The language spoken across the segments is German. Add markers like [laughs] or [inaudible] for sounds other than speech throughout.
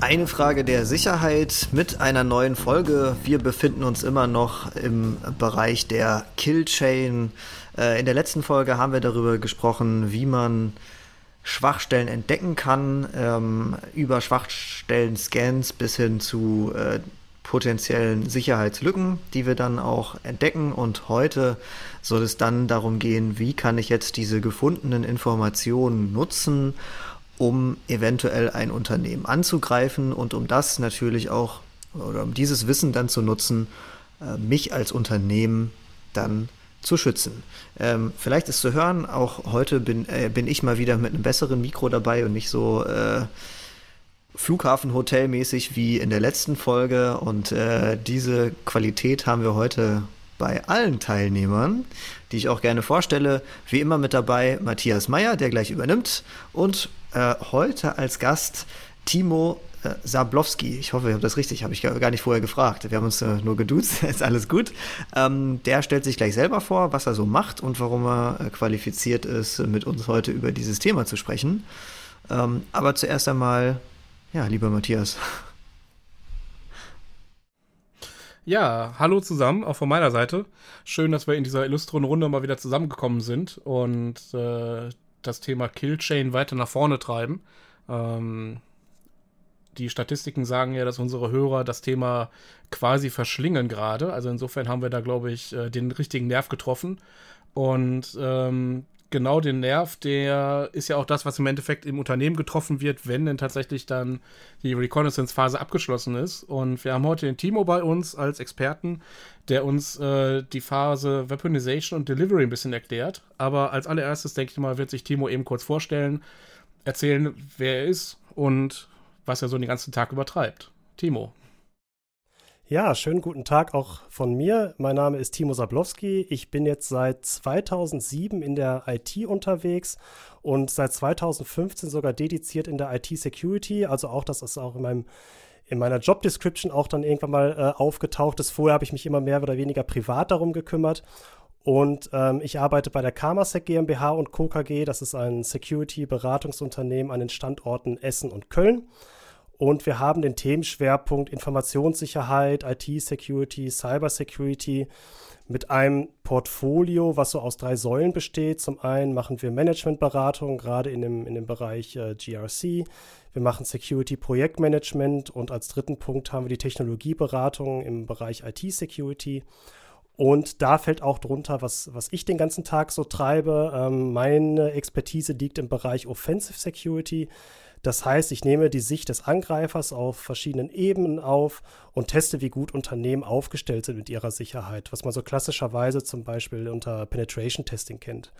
Eine Frage der Sicherheit mit einer neuen Folge. Wir befinden uns immer noch im Bereich der Killchain. Äh, in der letzten Folge haben wir darüber gesprochen, wie man Schwachstellen entdecken kann, ähm, über Schwachstellen-Scans bis hin zu äh, potenziellen Sicherheitslücken, die wir dann auch entdecken. Und heute soll es dann darum gehen, wie kann ich jetzt diese gefundenen Informationen nutzen, um eventuell ein Unternehmen anzugreifen und um das natürlich auch oder um dieses Wissen dann zu nutzen, äh, mich als Unternehmen dann zu schützen. Ähm, vielleicht ist zu hören, auch heute bin, äh, bin ich mal wieder mit einem besseren Mikro dabei und nicht so äh, Flughafenhotel-mäßig wie in der letzten Folge. Und äh, diese Qualität haben wir heute bei allen Teilnehmern, die ich auch gerne vorstelle. Wie immer mit dabei Matthias Meyer, der gleich übernimmt, und äh, heute als Gast Timo äh, Sablowski. Ich hoffe, ich habe das richtig, habe ich gar nicht vorher gefragt. Wir haben uns äh, nur geduzt, [laughs] ist alles gut. Ähm, der stellt sich gleich selber vor, was er so macht und warum er äh, qualifiziert ist, mit uns heute über dieses Thema zu sprechen. Ähm, aber zuerst einmal, ja, lieber Matthias. Ja, hallo zusammen, auch von meiner Seite. Schön, dass wir in dieser illustren Runde mal wieder zusammengekommen sind und äh, das Thema Killchain weiter nach vorne treiben. Ähm, die Statistiken sagen ja, dass unsere Hörer das Thema quasi verschlingen gerade. Also insofern haben wir da, glaube ich, äh, den richtigen Nerv getroffen. Und ähm, genau den Nerv, der ist ja auch das, was im Endeffekt im Unternehmen getroffen wird, wenn denn tatsächlich dann die Reconnaissance-Phase abgeschlossen ist. Und wir haben heute den Timo bei uns als Experten, der uns äh, die Phase Weaponization und Delivery ein bisschen erklärt. Aber als allererstes, denke ich mal, wird sich Timo eben kurz vorstellen, erzählen, wer er ist und was er so den ganzen Tag übertreibt. Timo. Ja, schönen guten Tag auch von mir. Mein Name ist Timo Sablowski. Ich bin jetzt seit 2007 in der IT unterwegs und seit 2015 sogar dediziert in der IT-Security. Also auch, das ist auch in meinem in meiner Job Description auch dann irgendwann mal äh, aufgetaucht ist. Vorher habe ich mich immer mehr oder weniger privat darum gekümmert. Und ähm, ich arbeite bei der Karmasec GmbH und Co. Das ist ein Security-Beratungsunternehmen an den Standorten Essen und Köln. Und wir haben den Themenschwerpunkt Informationssicherheit, IT-Security, Cyber-Security mit einem Portfolio, was so aus drei Säulen besteht. Zum einen machen wir Managementberatung, gerade in dem, in dem Bereich äh, GRC. Wir machen Security-Projektmanagement und als dritten Punkt haben wir die Technologieberatung im Bereich IT-Security. Und da fällt auch drunter, was, was ich den ganzen Tag so treibe. Ähm, meine Expertise liegt im Bereich Offensive Security. Das heißt, ich nehme die Sicht des Angreifers auf verschiedenen Ebenen auf und teste, wie gut Unternehmen aufgestellt sind mit ihrer Sicherheit, was man so klassischerweise zum Beispiel unter Penetration Testing kennt.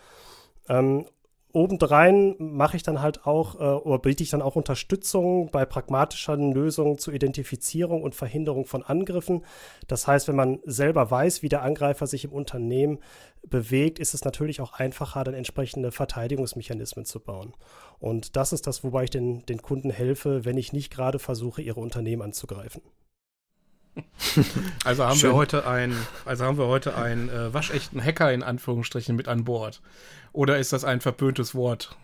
Ähm, obendrein mache ich dann halt auch äh, oder biete ich dann auch Unterstützung bei pragmatischen Lösungen zur Identifizierung und Verhinderung von Angriffen. Das heißt, wenn man selber weiß, wie der Angreifer sich im Unternehmen bewegt, ist es natürlich auch einfacher, dann entsprechende Verteidigungsmechanismen zu bauen. Und das ist das, wobei ich den, den Kunden helfe, wenn ich nicht gerade versuche, ihre Unternehmen anzugreifen. [laughs] Also haben Schön. wir heute ein, also haben wir heute einen äh, waschechten Hacker in Anführungsstrichen mit an Bord. Oder ist das ein verpöntes Wort?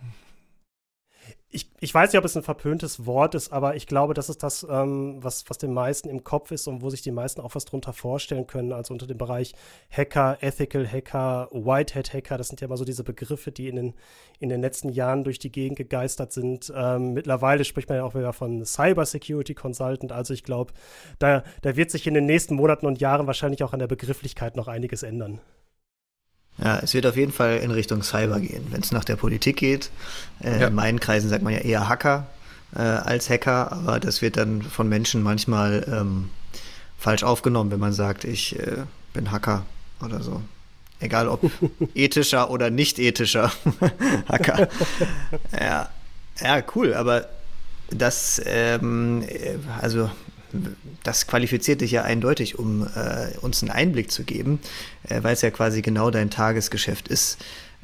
Ich, weiß nicht, ob es ein verpöntes Wort ist, aber ich glaube, das ist das, ähm, was, was den meisten im Kopf ist und wo sich die meisten auch was drunter vorstellen können. Also unter dem Bereich Hacker, Ethical Hacker, Whitehead Hacker, das sind ja immer so diese Begriffe, die in den, in den letzten Jahren durch die Gegend gegeistert sind. Ähm, mittlerweile spricht man ja auch wieder von Cyber Security Consultant. Also ich glaube, da, da wird sich in den nächsten Monaten und Jahren wahrscheinlich auch an der Begrifflichkeit noch einiges ändern. Ja, es wird auf jeden Fall in Richtung Cyber gehen. Wenn es nach der Politik geht, äh, ja. in meinen Kreisen sagt man ja eher Hacker äh, als Hacker, aber das wird dann von Menschen manchmal ähm, falsch aufgenommen, wenn man sagt, ich äh, bin Hacker oder so. Egal ob [laughs] ethischer oder nicht ethischer [laughs] Hacker. ja. ja, cool, aber das, ähm, äh, also das qualifiziert dich ja eindeutig, um äh, uns einen Einblick zu geben, äh, weil es ja quasi genau dein Tagesgeschäft ist.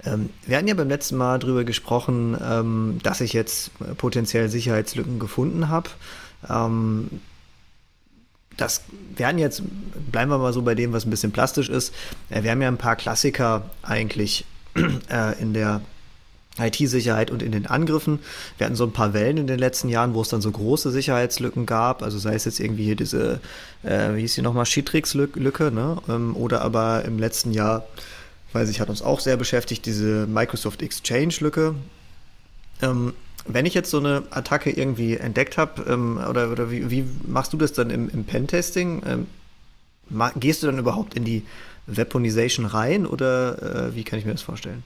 Ähm, wir hatten ja beim letzten Mal darüber gesprochen, ähm, dass ich jetzt potenziell Sicherheitslücken gefunden habe. Ähm, das werden jetzt, bleiben wir mal so bei dem, was ein bisschen plastisch ist. Äh, wir haben ja ein paar Klassiker eigentlich äh, in der IT-Sicherheit und in den Angriffen. Wir hatten so ein paar Wellen in den letzten Jahren, wo es dann so große Sicherheitslücken gab. Also sei es jetzt irgendwie hier diese, äh, wie hieß die nochmal, Shitrix-Lücke, ne? Ähm, oder aber im letzten Jahr, weiß ich, hat uns auch sehr beschäftigt, diese Microsoft Exchange-Lücke. Ähm, wenn ich jetzt so eine Attacke irgendwie entdeckt habe, ähm, oder, oder wie, wie, machst du das dann im, im Pentesting? Ähm, gehst du dann überhaupt in die Weaponization rein oder äh, wie kann ich mir das vorstellen?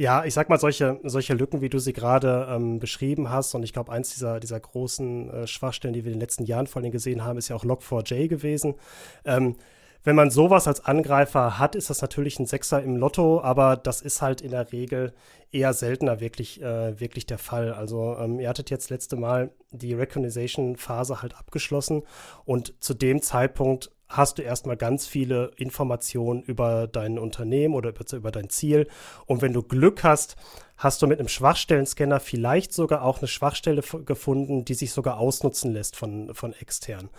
Ja, ich sag mal, solche, solche Lücken, wie du sie gerade ähm, beschrieben hast, und ich glaube, eins dieser, dieser großen äh, Schwachstellen, die wir in den letzten Jahren vor allem gesehen haben, ist ja auch Log4j gewesen. Ähm, wenn man sowas als Angreifer hat, ist das natürlich ein Sechser im Lotto, aber das ist halt in der Regel eher seltener wirklich, äh, wirklich der Fall. Also ähm, ihr hattet jetzt letzte Mal die Recognition-Phase halt abgeschlossen und zu dem Zeitpunkt hast du erstmal ganz viele Informationen über dein Unternehmen oder über dein Ziel. Und wenn du Glück hast, hast du mit einem Schwachstellenscanner vielleicht sogar auch eine Schwachstelle gefunden, die sich sogar ausnutzen lässt von, von extern.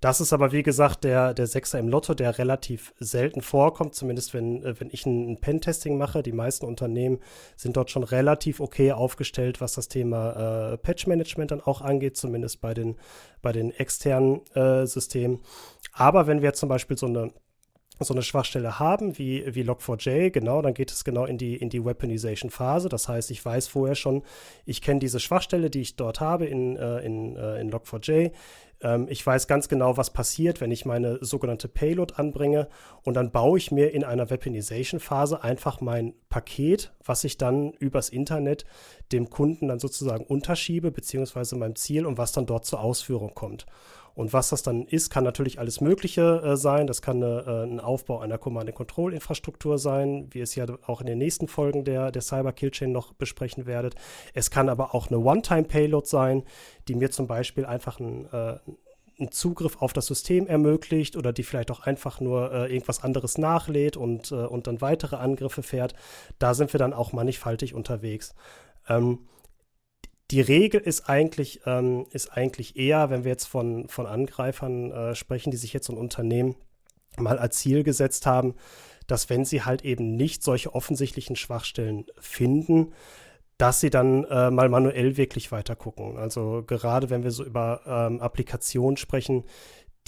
Das ist aber, wie gesagt, der, der Sechser im Lotto, der relativ selten vorkommt, zumindest wenn, äh, wenn ich ein, Pentesting mache. Die meisten Unternehmen sind dort schon relativ okay aufgestellt, was das Thema äh, Patch-Management dann auch angeht, zumindest bei den, bei den externen äh, Systemen. Aber wenn wir zum Beispiel so eine so eine Schwachstelle haben wie, wie Log4j, genau, dann geht es genau in die, in die Weaponization-Phase. Das heißt, ich weiß vorher schon, ich kenne diese Schwachstelle, die ich dort habe in, äh, in, äh, in Log4j. Ähm, ich weiß ganz genau, was passiert, wenn ich meine sogenannte Payload anbringe und dann baue ich mir in einer Weaponization-Phase einfach mein Paket, was ich dann übers Internet dem Kunden dann sozusagen unterschiebe, beziehungsweise meinem Ziel und was dann dort zur Ausführung kommt. Und was das dann ist, kann natürlich alles Mögliche äh, sein. Das kann eine, äh, ein Aufbau einer Command-and-Control-Infrastruktur sein, wie es ja auch in den nächsten Folgen der, der Cyber-Kill-Chain noch besprechen werdet. Es kann aber auch eine One-Time-Payload sein, die mir zum Beispiel einfach ein, äh, einen Zugriff auf das System ermöglicht oder die vielleicht auch einfach nur äh, irgendwas anderes nachlädt und, äh, und dann weitere Angriffe fährt. Da sind wir dann auch mannigfaltig unterwegs. Ähm, die Regel ist eigentlich, ähm, ist eigentlich eher, wenn wir jetzt von, von Angreifern äh, sprechen, die sich jetzt so ein Unternehmen mal als Ziel gesetzt haben, dass wenn sie halt eben nicht solche offensichtlichen Schwachstellen finden, dass sie dann äh, mal manuell wirklich weiter gucken. Also gerade wenn wir so über ähm, Applikationen sprechen,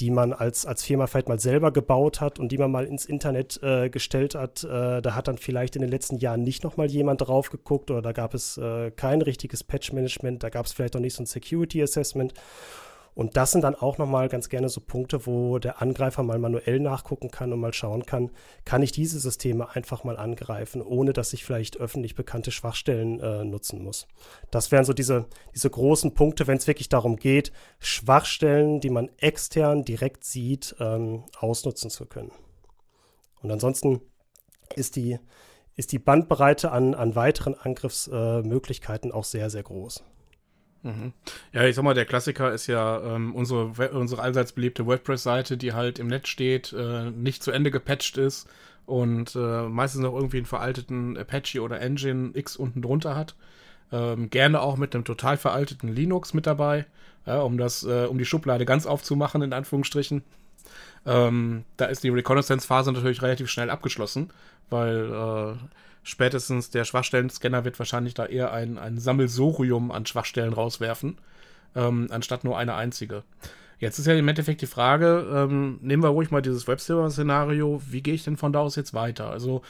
die man als, als Firma vielleicht mal selber gebaut hat und die man mal ins Internet äh, gestellt hat. Äh, da hat dann vielleicht in den letzten Jahren nicht nochmal jemand drauf geguckt oder da gab es äh, kein richtiges Patch-Management, da gab es vielleicht auch nicht so ein Security-Assessment. Und das sind dann auch nochmal ganz gerne so Punkte, wo der Angreifer mal manuell nachgucken kann und mal schauen kann, kann ich diese Systeme einfach mal angreifen, ohne dass ich vielleicht öffentlich bekannte Schwachstellen äh, nutzen muss. Das wären so diese, diese großen Punkte, wenn es wirklich darum geht, Schwachstellen, die man extern direkt sieht, ähm, ausnutzen zu können. Und ansonsten ist die, ist die Bandbreite an, an weiteren Angriffsmöglichkeiten äh, auch sehr, sehr groß. Mhm. Ja, ich sag mal, der Klassiker ist ja ähm, unsere, unsere allseits beliebte WordPress-Seite, die halt im Netz steht, äh, nicht zu Ende gepatcht ist und äh, meistens noch irgendwie einen veralteten Apache oder Engine X unten drunter hat. Ähm, gerne auch mit einem total veralteten Linux mit dabei, ja, um das, äh, um die Schublade ganz aufzumachen, in Anführungsstrichen. Ähm, da ist die Reconnaissance-Phase natürlich relativ schnell abgeschlossen, weil äh, spätestens der Schwachstellen-Scanner wird wahrscheinlich da eher ein, ein Sammelsurium an Schwachstellen rauswerfen, ähm, anstatt nur eine einzige. Jetzt ist ja im Endeffekt die Frage, ähm, nehmen wir ruhig mal dieses Webserver-Szenario, wie gehe ich denn von da aus jetzt weiter? Also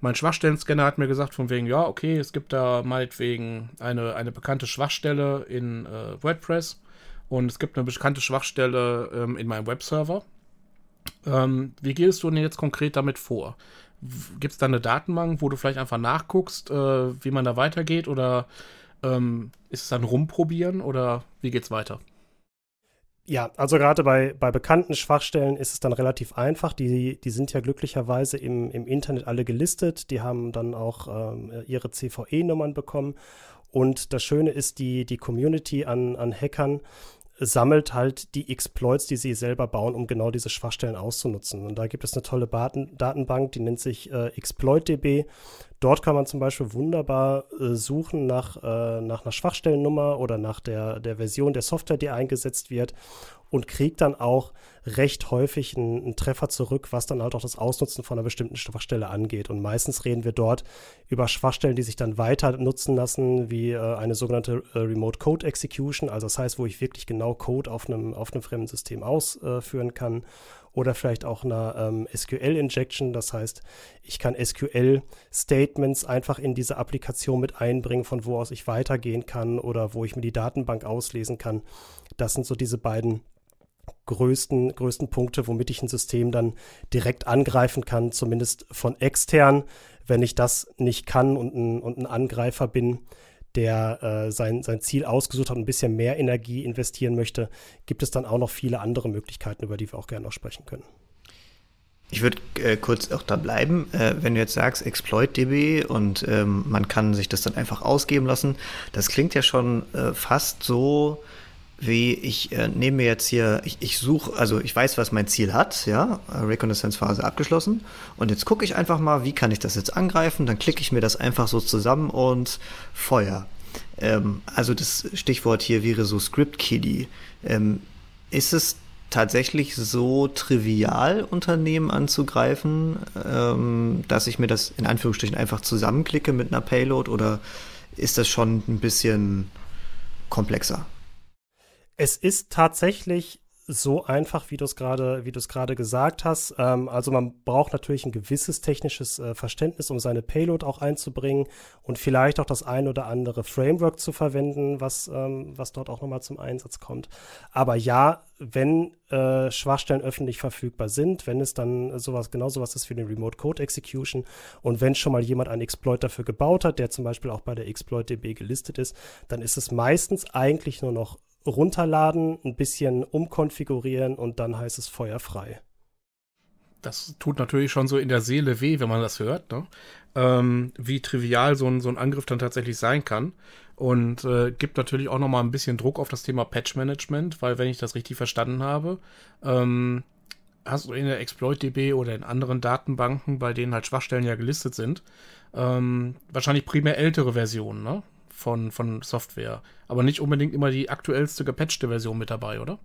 mein Schwachstellen-Scanner hat mir gesagt von wegen, ja, okay, es gibt da meinetwegen eine, eine bekannte Schwachstelle in äh, WordPress und es gibt eine bekannte Schwachstelle ähm, in meinem Webserver. Ähm, wie gehst du denn jetzt konkret damit vor? Gibt es da eine Datenbank, wo du vielleicht einfach nachguckst, äh, wie man da weitergeht? Oder ähm, ist es dann rumprobieren oder wie geht's weiter? Ja, also gerade bei, bei bekannten Schwachstellen ist es dann relativ einfach. Die, die sind ja glücklicherweise im, im Internet alle gelistet. Die haben dann auch ähm, ihre CVE-Nummern bekommen. Und das Schöne ist, die, die Community an, an Hackern sammelt halt die Exploits, die sie selber bauen, um genau diese Schwachstellen auszunutzen. Und da gibt es eine tolle Daten Datenbank, die nennt sich äh, ExploitDB. Dort kann man zum Beispiel wunderbar äh, suchen nach, äh, nach einer Schwachstellennummer oder nach der, der Version der Software, die eingesetzt wird und kriegt dann auch recht häufig einen, einen, Treffer zurück, was dann halt auch das Ausnutzen von einer bestimmten Schwachstelle angeht. Und meistens reden wir dort über Schwachstellen, die sich dann weiter nutzen lassen, wie äh, eine sogenannte äh, Remote Code Execution, also das heißt, wo ich wirklich genau Code auf einem, auf einem fremden System ausführen kann. Oder vielleicht auch eine ähm, SQL-Injection, das heißt, ich kann SQL-Statements einfach in diese Applikation mit einbringen, von wo aus ich weitergehen kann oder wo ich mir die Datenbank auslesen kann. Das sind so diese beiden größten, größten Punkte, womit ich ein System dann direkt angreifen kann, zumindest von extern. Wenn ich das nicht kann und ein, und ein Angreifer bin, der äh, sein, sein Ziel ausgesucht hat und ein bisschen mehr Energie investieren möchte, gibt es dann auch noch viele andere Möglichkeiten, über die wir auch gerne noch sprechen können. Ich würde äh, kurz auch da bleiben, äh, wenn du jetzt sagst ExploitDB und ähm, man kann sich das dann einfach ausgeben lassen. Das klingt ja schon äh, fast so, wie ich äh, nehme mir jetzt hier, ich, ich suche, also ich weiß, was mein Ziel hat, ja, Reconnaissance-Phase abgeschlossen. Und jetzt gucke ich einfach mal, wie kann ich das jetzt angreifen? Dann klicke ich mir das einfach so zusammen und Feuer. Ähm, also das Stichwort hier wäre so Script-Kiddie. Ähm, ist es tatsächlich so trivial, Unternehmen anzugreifen, ähm, dass ich mir das in Anführungsstrichen einfach zusammenklicke mit einer Payload oder ist das schon ein bisschen komplexer? Es ist tatsächlich so einfach, wie du es gerade, wie du es gerade gesagt hast. Ähm, also man braucht natürlich ein gewisses technisches äh, Verständnis, um seine Payload auch einzubringen und vielleicht auch das ein oder andere Framework zu verwenden, was, ähm, was dort auch nochmal zum Einsatz kommt. Aber ja, wenn äh, Schwachstellen öffentlich verfügbar sind, wenn es dann sowas, genau sowas ist wie eine Remote Code Execution und wenn schon mal jemand einen Exploit dafür gebaut hat, der zum Beispiel auch bei der ExploitDB gelistet ist, dann ist es meistens eigentlich nur noch runterladen, ein bisschen umkonfigurieren und dann heißt es feuerfrei. Das tut natürlich schon so in der Seele weh, wenn man das hört, ne? ähm, wie trivial so ein, so ein Angriff dann tatsächlich sein kann. Und äh, gibt natürlich auch nochmal ein bisschen Druck auf das Thema Patch-Management, weil wenn ich das richtig verstanden habe, ähm, hast du in der ExploitDB oder in anderen Datenbanken, bei denen halt Schwachstellen ja gelistet sind, ähm, wahrscheinlich primär ältere Versionen, ne? Von, von Software. Aber nicht unbedingt immer die aktuellste gepatchte Version mit dabei, oder?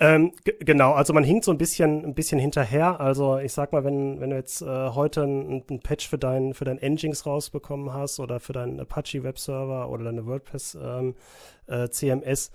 Ähm, genau, also man hinkt so ein bisschen, ein bisschen hinterher. Also ich sag mal, wenn, wenn du jetzt äh, heute ein, Patch für dein, für dein Engines rausbekommen hast oder für deinen Apache Webserver oder deine WordPress ähm, äh, CMS,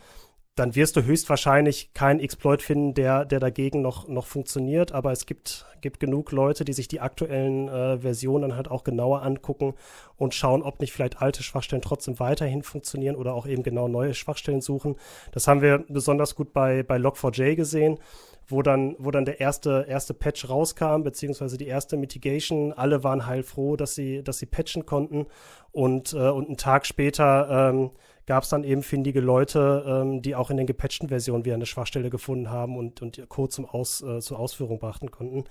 dann wirst du höchstwahrscheinlich keinen Exploit finden, der, der dagegen noch, noch funktioniert. Aber es gibt, gibt genug Leute, die sich die aktuellen äh, Versionen halt auch genauer angucken und schauen, ob nicht vielleicht alte Schwachstellen trotzdem weiterhin funktionieren oder auch eben genau neue Schwachstellen suchen. Das haben wir besonders gut bei, bei Log4j gesehen wo dann, wo dann der erste, erste Patch rauskam, beziehungsweise die erste Mitigation. Alle waren heilfroh, dass sie, dass sie patchen konnten. Und, äh, und einen Tag später ähm, gab es dann eben findige Leute, ähm, die auch in den gepatchten Versionen wieder eine Schwachstelle gefunden haben und, und Code zum Aus, äh, zur Ausführung brachten konnten.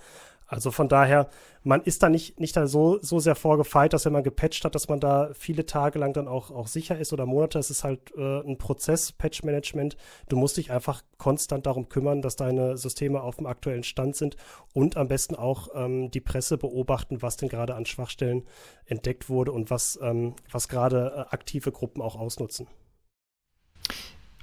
Also von daher, man ist da nicht, nicht da so, so sehr vorgefeilt, dass wenn man gepatcht hat, dass man da viele Tage lang dann auch, auch sicher ist oder Monate. Es ist halt äh, ein Prozess, Patch-Management. Du musst dich einfach konstant darum kümmern, dass deine Systeme auf dem aktuellen Stand sind und am besten auch ähm, die Presse beobachten, was denn gerade an Schwachstellen entdeckt wurde und was, ähm, was gerade äh, aktive Gruppen auch ausnutzen.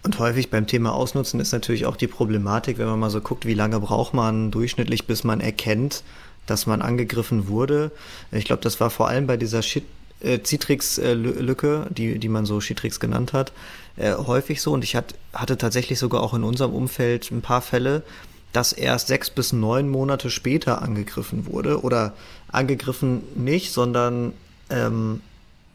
Und häufig beim Thema Ausnutzen ist natürlich auch die Problematik, wenn man mal so guckt, wie lange braucht man durchschnittlich, bis man erkennt, dass man angegriffen wurde. Ich glaube, das war vor allem bei dieser Shit äh, Citrix-Lücke, die, die man so Citrix genannt hat, äh, häufig so. Und ich hat, hatte tatsächlich sogar auch in unserem Umfeld ein paar Fälle, dass erst sechs bis neun Monate später angegriffen wurde. Oder angegriffen nicht, sondern ähm,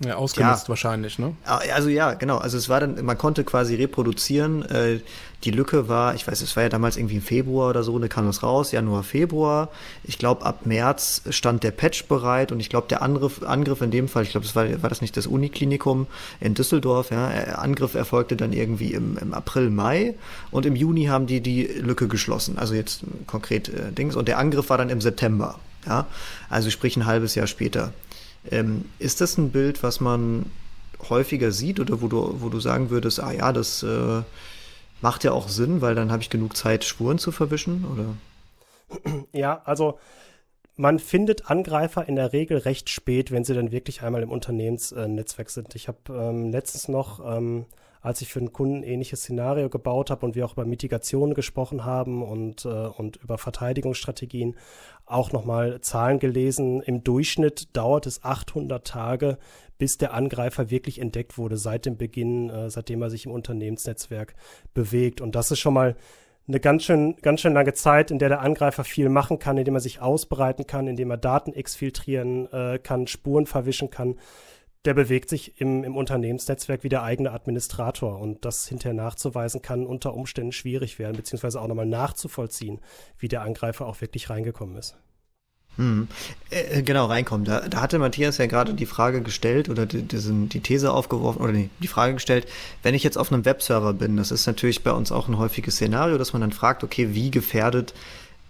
ja, ausgenutzt ja. wahrscheinlich, ne? Ah, also ja, genau. Also es war dann, man konnte quasi reproduzieren. Äh, die Lücke war, ich weiß, es war ja damals irgendwie im Februar oder so, da kam es raus, Januar, Februar. Ich glaube, ab März stand der Patch bereit und ich glaube, der Angriff, Angriff in dem Fall, ich glaube, das war, war das nicht das Uniklinikum in Düsseldorf, ja, äh, Angriff erfolgte dann irgendwie im, im April, Mai und im Juni haben die die Lücke geschlossen. Also jetzt konkret äh, Dings. Und der Angriff war dann im September. Ja, also sprich ein halbes Jahr später. Ähm, ist das ein Bild, was man häufiger sieht oder wo du, wo du sagen würdest, ah ja, das äh, macht ja auch Sinn, weil dann habe ich genug Zeit, Spuren zu verwischen? Oder? Ja, also man findet Angreifer in der Regel recht spät, wenn sie dann wirklich einmal im Unternehmensnetzwerk sind. Ich habe ähm, letztens noch, ähm, als ich für einen Kunden ein ähnliches Szenario gebaut habe und wir auch über Mitigationen gesprochen haben und, äh, und über Verteidigungsstrategien, auch nochmal Zahlen gelesen. Im Durchschnitt dauert es 800 Tage, bis der Angreifer wirklich entdeckt wurde, seit dem Beginn, äh, seitdem er sich im Unternehmensnetzwerk bewegt. Und das ist schon mal eine ganz schön, ganz schön lange Zeit, in der der Angreifer viel machen kann, indem er sich ausbreiten kann, indem er Daten exfiltrieren äh, kann, Spuren verwischen kann. Der bewegt sich im, im Unternehmensnetzwerk wie der eigene Administrator und das hinterher nachzuweisen kann unter Umständen schwierig werden, beziehungsweise auch nochmal nachzuvollziehen, wie der Angreifer auch wirklich reingekommen ist. Hm. Äh, genau, reinkommen. Da, da hatte Matthias ja gerade die Frage gestellt oder die, die, die These aufgeworfen oder nee, die Frage gestellt, wenn ich jetzt auf einem Webserver bin, das ist natürlich bei uns auch ein häufiges Szenario, dass man dann fragt, okay, wie gefährdet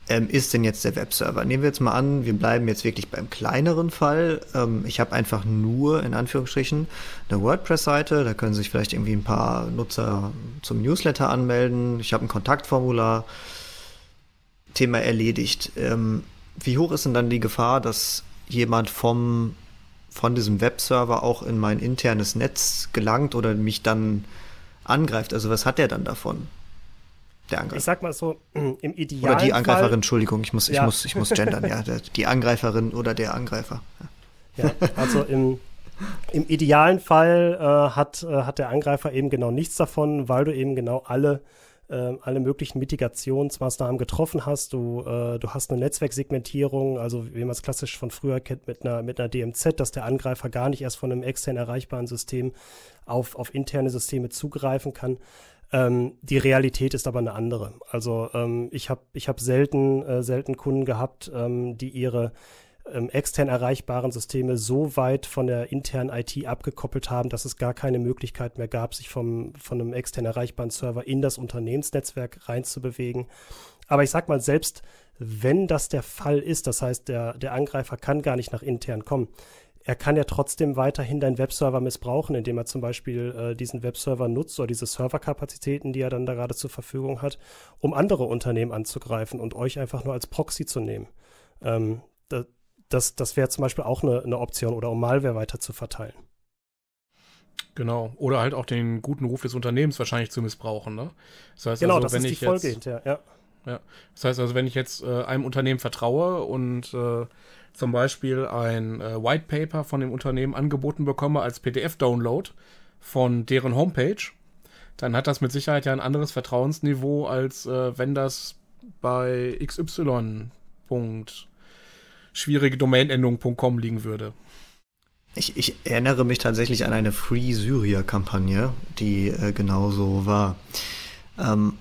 ähm, ist denn jetzt der Webserver? Nehmen wir jetzt mal an, wir bleiben jetzt wirklich beim kleineren Fall. Ähm, ich habe einfach nur, in Anführungsstrichen, eine WordPress-Seite, da können sich vielleicht irgendwie ein paar Nutzer zum Newsletter anmelden, ich habe ein Kontaktformular, Thema erledigt. Ähm, wie hoch ist denn dann die Gefahr, dass jemand vom, von diesem Webserver auch in mein internes Netz gelangt oder mich dann angreift? Also was hat der dann davon? Der Angreifer. Ich sag mal so, [clears throat] im Idealfall. Oder die Angreiferin, Entschuldigung, ich muss, ja. ich muss, ich muss gendern, ja. Die Angreiferin oder der Angreifer. Ja, ja also im, im idealen Fall äh, hat, äh, hat der Angreifer eben genau nichts davon, weil du eben genau alle äh, alle möglichen Mitigationsmaßnahmen getroffen hast. Du, äh, du hast eine Netzwerksegmentierung, also wie man es klassisch von früher kennt mit einer, mit einer DMZ, dass der Angreifer gar nicht erst von einem extern erreichbaren System auf, auf interne Systeme zugreifen kann. Ähm, die Realität ist aber eine andere. Also ähm, ich habe ich hab selten, äh, selten Kunden gehabt, ähm, die ihre ähm, extern erreichbaren Systeme so weit von der internen IT abgekoppelt haben, dass es gar keine Möglichkeit mehr gab, sich vom, von einem extern erreichbaren Server in das Unternehmensnetzwerk reinzubewegen. Aber ich sag mal, selbst wenn das der Fall ist, das heißt, der, der Angreifer kann gar nicht nach intern kommen, er kann ja trotzdem weiterhin deinen Webserver missbrauchen, indem er zum Beispiel äh, diesen Webserver nutzt oder diese Serverkapazitäten, die er dann da gerade zur Verfügung hat, um andere Unternehmen anzugreifen und euch einfach nur als Proxy zu nehmen. Ähm, da, das, das wäre zum Beispiel auch eine, eine Option oder um Malware weiter zu verteilen. Genau. Oder halt auch den guten Ruf des Unternehmens wahrscheinlich zu missbrauchen. Ne? Das heißt genau, also, das wenn ist ich die Folge jetzt, hinterher, ja. ja. Das heißt also, wenn ich jetzt äh, einem Unternehmen vertraue und äh, zum Beispiel ein äh, White Paper von dem Unternehmen angeboten bekomme als PDF-Download von deren Homepage, dann hat das mit Sicherheit ja ein anderes Vertrauensniveau, als äh, wenn das bei XY Domainendung.com liegen würde. Ich, ich, erinnere mich tatsächlich an eine Free Syria-Kampagne, die äh, genauso war. Ähm,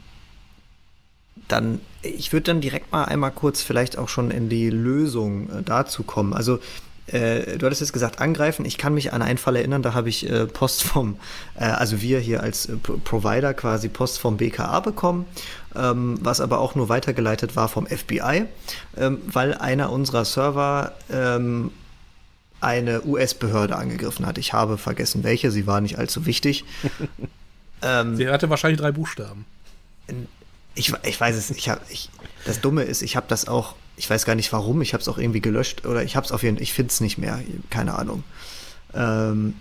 dann, ich würde dann direkt mal einmal kurz vielleicht auch schon in die Lösung äh, dazu kommen. Also äh, du hattest jetzt gesagt, angreifen. Ich kann mich an einen Fall erinnern, da habe ich äh, Post vom, äh, also wir hier als äh, Provider quasi Post vom BKA bekommen, ähm, was aber auch nur weitergeleitet war vom FBI, ähm, weil einer unserer Server ähm, eine US-Behörde angegriffen hat. Ich habe vergessen, welche, sie war nicht allzu wichtig. [laughs] Ähm, sie hatte wahrscheinlich drei Buchstaben. Ich, ich weiß es, ich habe, ich, das Dumme ist, ich habe das auch ich weiß gar nicht warum, ich habe es auch irgendwie gelöscht oder ich habe es auf jeden Fall, ich finde es nicht mehr, keine Ahnung. Ähm,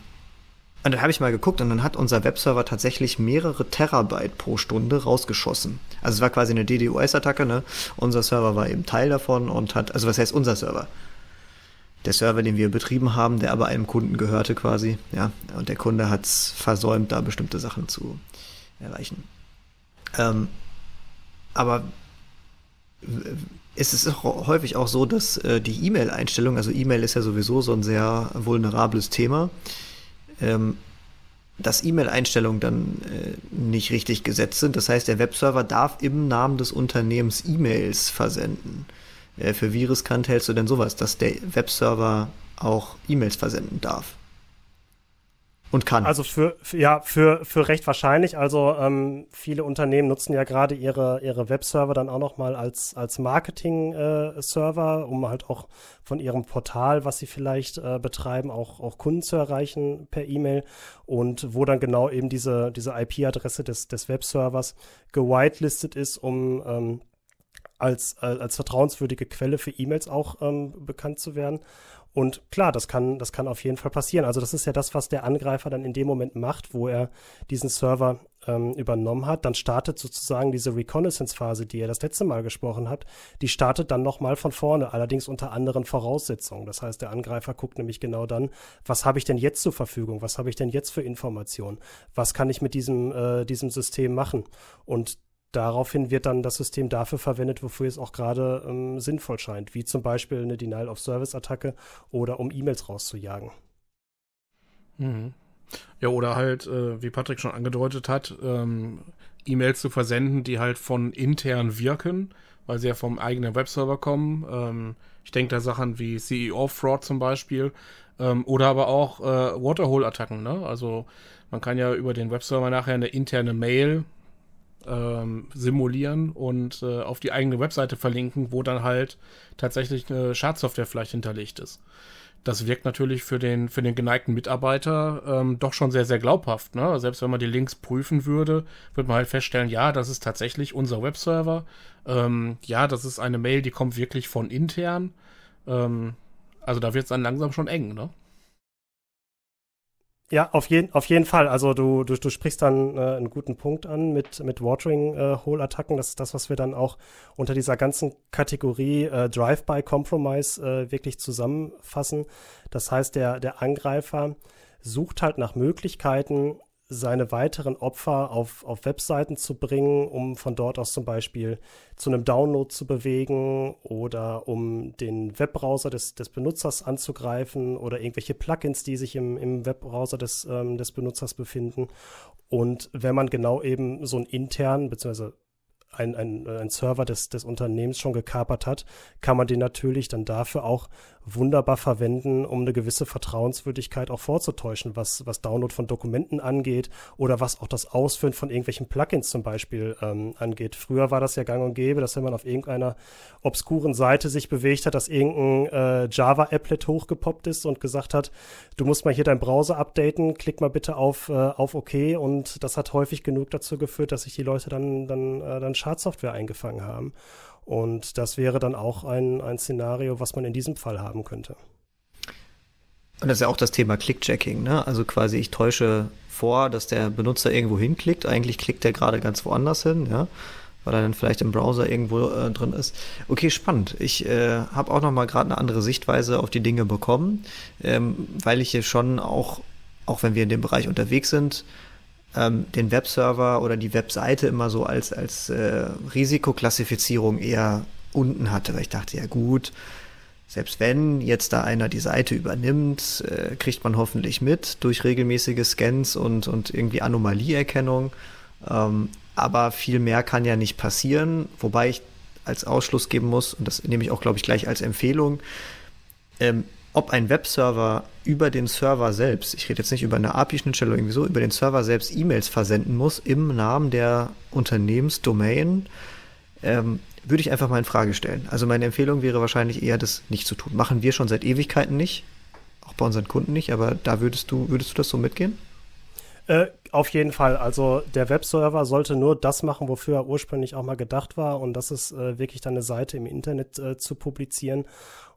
und dann habe ich mal geguckt und dann hat unser Webserver tatsächlich mehrere Terabyte pro Stunde rausgeschossen. Also es war quasi eine DDoS-Attacke, ne? Unser Server war eben Teil davon und hat, also was heißt unser Server? Der Server, den wir betrieben haben, der aber einem Kunden gehörte quasi, ja. Und der Kunde hat es versäumt, da bestimmte Sachen zu erreichen. Ähm, aber es ist häufig auch so, dass äh, die E-Mail-Einstellung, also E-Mail ist ja sowieso so ein sehr vulnerables Thema, ähm, dass E-Mail-Einstellungen dann äh, nicht richtig gesetzt sind. Das heißt, der Webserver darf im Namen des Unternehmens E-Mails versenden. Äh, für wie riskant hältst du denn sowas, dass der Webserver auch E-Mails versenden darf? Und kann. Also für, ja für für recht wahrscheinlich. Also ähm, viele Unternehmen nutzen ja gerade ihre ihre Webserver dann auch noch mal als als Marketing-Server, äh, um halt auch von ihrem Portal, was sie vielleicht äh, betreiben, auch auch Kunden zu erreichen per E-Mail und wo dann genau eben diese diese IP-Adresse des des Webservers gewitelistet ist, um ähm, als, äh, als vertrauenswürdige Quelle für E-Mails auch ähm, bekannt zu werden. Und klar, das kann, das kann auf jeden Fall passieren. Also das ist ja das, was der Angreifer dann in dem Moment macht, wo er diesen Server ähm, übernommen hat. Dann startet sozusagen diese Reconnaissance-Phase, die er das letzte Mal gesprochen hat, die startet dann nochmal von vorne, allerdings unter anderen Voraussetzungen. Das heißt, der Angreifer guckt nämlich genau dann, was habe ich denn jetzt zur Verfügung? Was habe ich denn jetzt für Informationen? Was kann ich mit diesem, äh, diesem System machen? Und daraufhin wird dann das System dafür verwendet, wofür es auch gerade ähm, sinnvoll scheint, wie zum Beispiel eine Denial-of-Service-Attacke oder um E-Mails rauszujagen. Mhm. Ja, oder halt, äh, wie Patrick schon angedeutet hat, ähm, E-Mails zu versenden, die halt von intern wirken, weil sie ja vom eigenen Webserver kommen. Ähm, ich denke da Sachen wie CEO-Fraud zum Beispiel. Ähm, oder aber auch äh, Waterhole-Attacken. Ne? Also man kann ja über den Webserver nachher eine interne Mail ähm, simulieren und äh, auf die eigene Webseite verlinken, wo dann halt tatsächlich eine Schadsoftware vielleicht hinterlegt ist. Das wirkt natürlich für den, für den geneigten Mitarbeiter ähm, doch schon sehr, sehr glaubhaft. Ne? Selbst wenn man die Links prüfen würde, würde man halt feststellen, ja, das ist tatsächlich unser Webserver. Ähm, ja, das ist eine Mail, die kommt wirklich von intern. Ähm, also da wird es dann langsam schon eng, ne? Ja, auf, jeden auf jeden Fall. Also du, du, du sprichst dann äh, einen guten Punkt an mit, mit Watering-Hole-Attacken. Äh, das ist das, was wir dann auch unter dieser ganzen Kategorie äh, Drive-by-Compromise äh, wirklich zusammenfassen. Das heißt, der, der Angreifer sucht halt nach Möglichkeiten, seine weiteren Opfer auf, auf Webseiten zu bringen, um von dort aus zum Beispiel zu einem Download zu bewegen oder um den Webbrowser des, des Benutzers anzugreifen oder irgendwelche Plugins, die sich im, im Webbrowser des, ähm, des Benutzers befinden. Und wenn man genau eben so einen internen, beziehungsweise ein, ein, ein Server des, des Unternehmens schon gekapert hat, kann man den natürlich dann dafür auch wunderbar verwenden, um eine gewisse Vertrauenswürdigkeit auch vorzutäuschen, was, was Download von Dokumenten angeht oder was auch das Ausführen von irgendwelchen Plugins zum Beispiel ähm, angeht. Früher war das ja gang und gäbe, dass wenn man auf irgendeiner obskuren Seite sich bewegt hat, dass irgendein äh, Java-Applet hochgepoppt ist und gesagt hat, du musst mal hier deinen Browser updaten, klick mal bitte auf, äh, auf OK und das hat häufig genug dazu geführt, dass sich die Leute dann, dann, äh, dann Schadsoftware eingefangen haben. Und das wäre dann auch ein, ein Szenario, was man in diesem Fall haben könnte. Und das ist ja auch das Thema Clickchecking, ne? Also quasi ich täusche vor, dass der Benutzer irgendwo hinklickt. Eigentlich klickt er gerade ganz woanders hin, ja, weil er dann vielleicht im Browser irgendwo äh, drin ist. Okay, spannend. Ich äh, habe auch noch mal gerade eine andere Sichtweise auf die Dinge bekommen, ähm, weil ich hier schon auch, auch wenn wir in dem Bereich unterwegs sind, ähm, den Webserver oder die Webseite immer so als, als äh, Risikoklassifizierung eher unten hatte, weil ich dachte, ja gut, selbst wenn jetzt da einer die Seite übernimmt, äh, kriegt man hoffentlich mit durch regelmäßige Scans und, und irgendwie Anomalieerkennung. Ähm, aber viel mehr kann ja nicht passieren, wobei ich als Ausschluss geben muss, und das nehme ich auch, glaube ich, gleich als Empfehlung, ähm, ob ein Webserver über den Server selbst, ich rede jetzt nicht über eine API-Schnittstelle oder irgendwie so, über den Server selbst E-Mails versenden muss im Namen der Unternehmensdomain, ähm, würde ich einfach mal in Frage stellen. Also meine Empfehlung wäre wahrscheinlich eher, das nicht zu tun. Machen wir schon seit Ewigkeiten nicht, auch bei unseren Kunden nicht, aber da würdest du, würdest du das so mitgehen? Äh, auf jeden Fall. Also der Webserver sollte nur das machen, wofür er ursprünglich auch mal gedacht war. Und das ist äh, wirklich dann eine Seite im Internet äh, zu publizieren.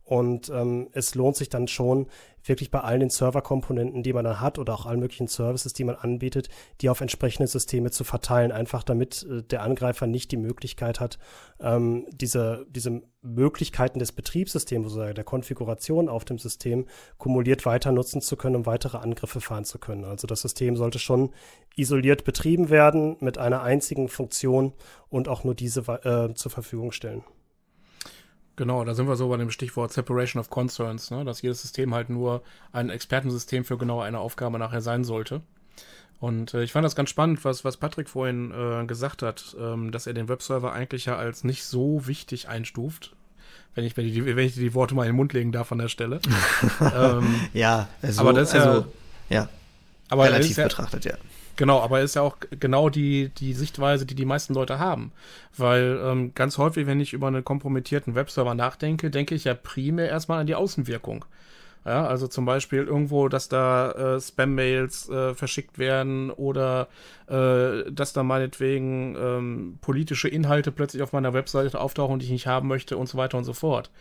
Und ähm, es lohnt sich dann schon, wirklich bei allen den Serverkomponenten, die man dann hat oder auch allen möglichen Services, die man anbietet, die auf entsprechende Systeme zu verteilen, einfach damit äh, der Angreifer nicht die Möglichkeit hat, ähm, diese, diese Möglichkeiten des Betriebssystems, also der Konfiguration auf dem System, kumuliert weiter nutzen zu können, um weitere Angriffe fahren zu können. Also das System sollte schon isoliert betrieben werden mit einer einzigen Funktion und auch nur diese äh, zur Verfügung stellen. Genau, da sind wir so bei dem Stichwort Separation of Concerns, ne? dass jedes System halt nur ein Expertensystem für genau eine Aufgabe nachher sein sollte. Und äh, ich fand das ganz spannend, was, was Patrick vorhin äh, gesagt hat, ähm, dass er den Webserver eigentlich ja als nicht so wichtig einstuft. Wenn ich, wenn, ich, wenn ich die Worte mal in den Mund legen darf an der Stelle. [laughs] ähm, ja, also, aber das ist also, ja, ja aber relativ betrachtet, ja. Genau, aber ist ja auch genau die, die Sichtweise, die die meisten Leute haben. Weil ähm, ganz häufig, wenn ich über einen kompromittierten Webserver nachdenke, denke ich ja primär erstmal an die Außenwirkung. Ja, also zum Beispiel irgendwo, dass da äh, Spam-Mails äh, verschickt werden oder äh, dass da meinetwegen ähm, politische Inhalte plötzlich auf meiner Webseite auftauchen, die ich nicht haben möchte und so weiter und so fort.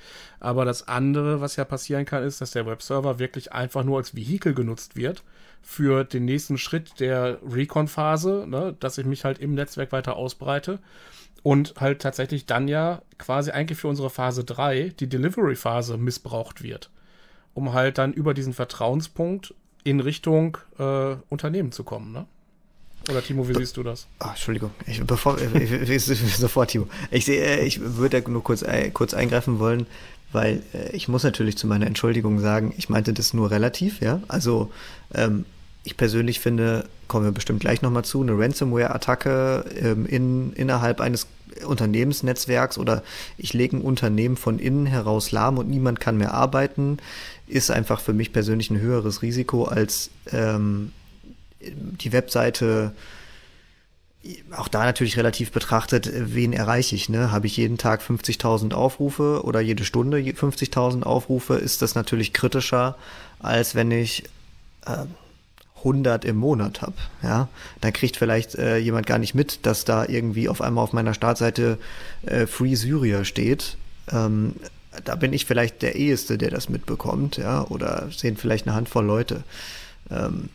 Aber das andere, was ja passieren kann, ist, dass der Webserver wirklich einfach nur als Vehikel genutzt wird für den nächsten Schritt der Recon-Phase, ne, dass ich mich halt im Netzwerk weiter ausbreite und halt tatsächlich dann ja quasi eigentlich für unsere Phase 3, die Delivery-Phase, missbraucht wird um halt dann über diesen Vertrauenspunkt in Richtung äh, Unternehmen zu kommen, ne? Oder Timo, wie siehst du das? Oh, Entschuldigung, ich, bevor, [laughs] ich, sofort, Timo. Ich sehe, äh, ich würde nur kurz, kurz eingreifen wollen, weil äh, ich muss natürlich zu meiner Entschuldigung sagen, ich meinte das nur relativ, ja. Also ähm, ich persönlich finde, kommen wir bestimmt gleich nochmal zu, eine Ransomware-Attacke ähm, in, innerhalb eines Unternehmensnetzwerks oder ich lege ein Unternehmen von innen heraus lahm und niemand kann mehr arbeiten, ist einfach für mich persönlich ein höheres Risiko als ähm, die Webseite auch da natürlich relativ betrachtet, wen erreiche ich, ne? Habe ich jeden Tag 50.000 Aufrufe oder jede Stunde 50.000 Aufrufe, ist das natürlich kritischer, als wenn ich äh, 100 im Monat habe, ja? Dann kriegt vielleicht äh, jemand gar nicht mit, dass da irgendwie auf einmal auf meiner Startseite äh, Free Syria steht. Ähm, da bin ich vielleicht der Eheste, der das mitbekommt, ja, oder sehen vielleicht eine Handvoll Leute. Ähm,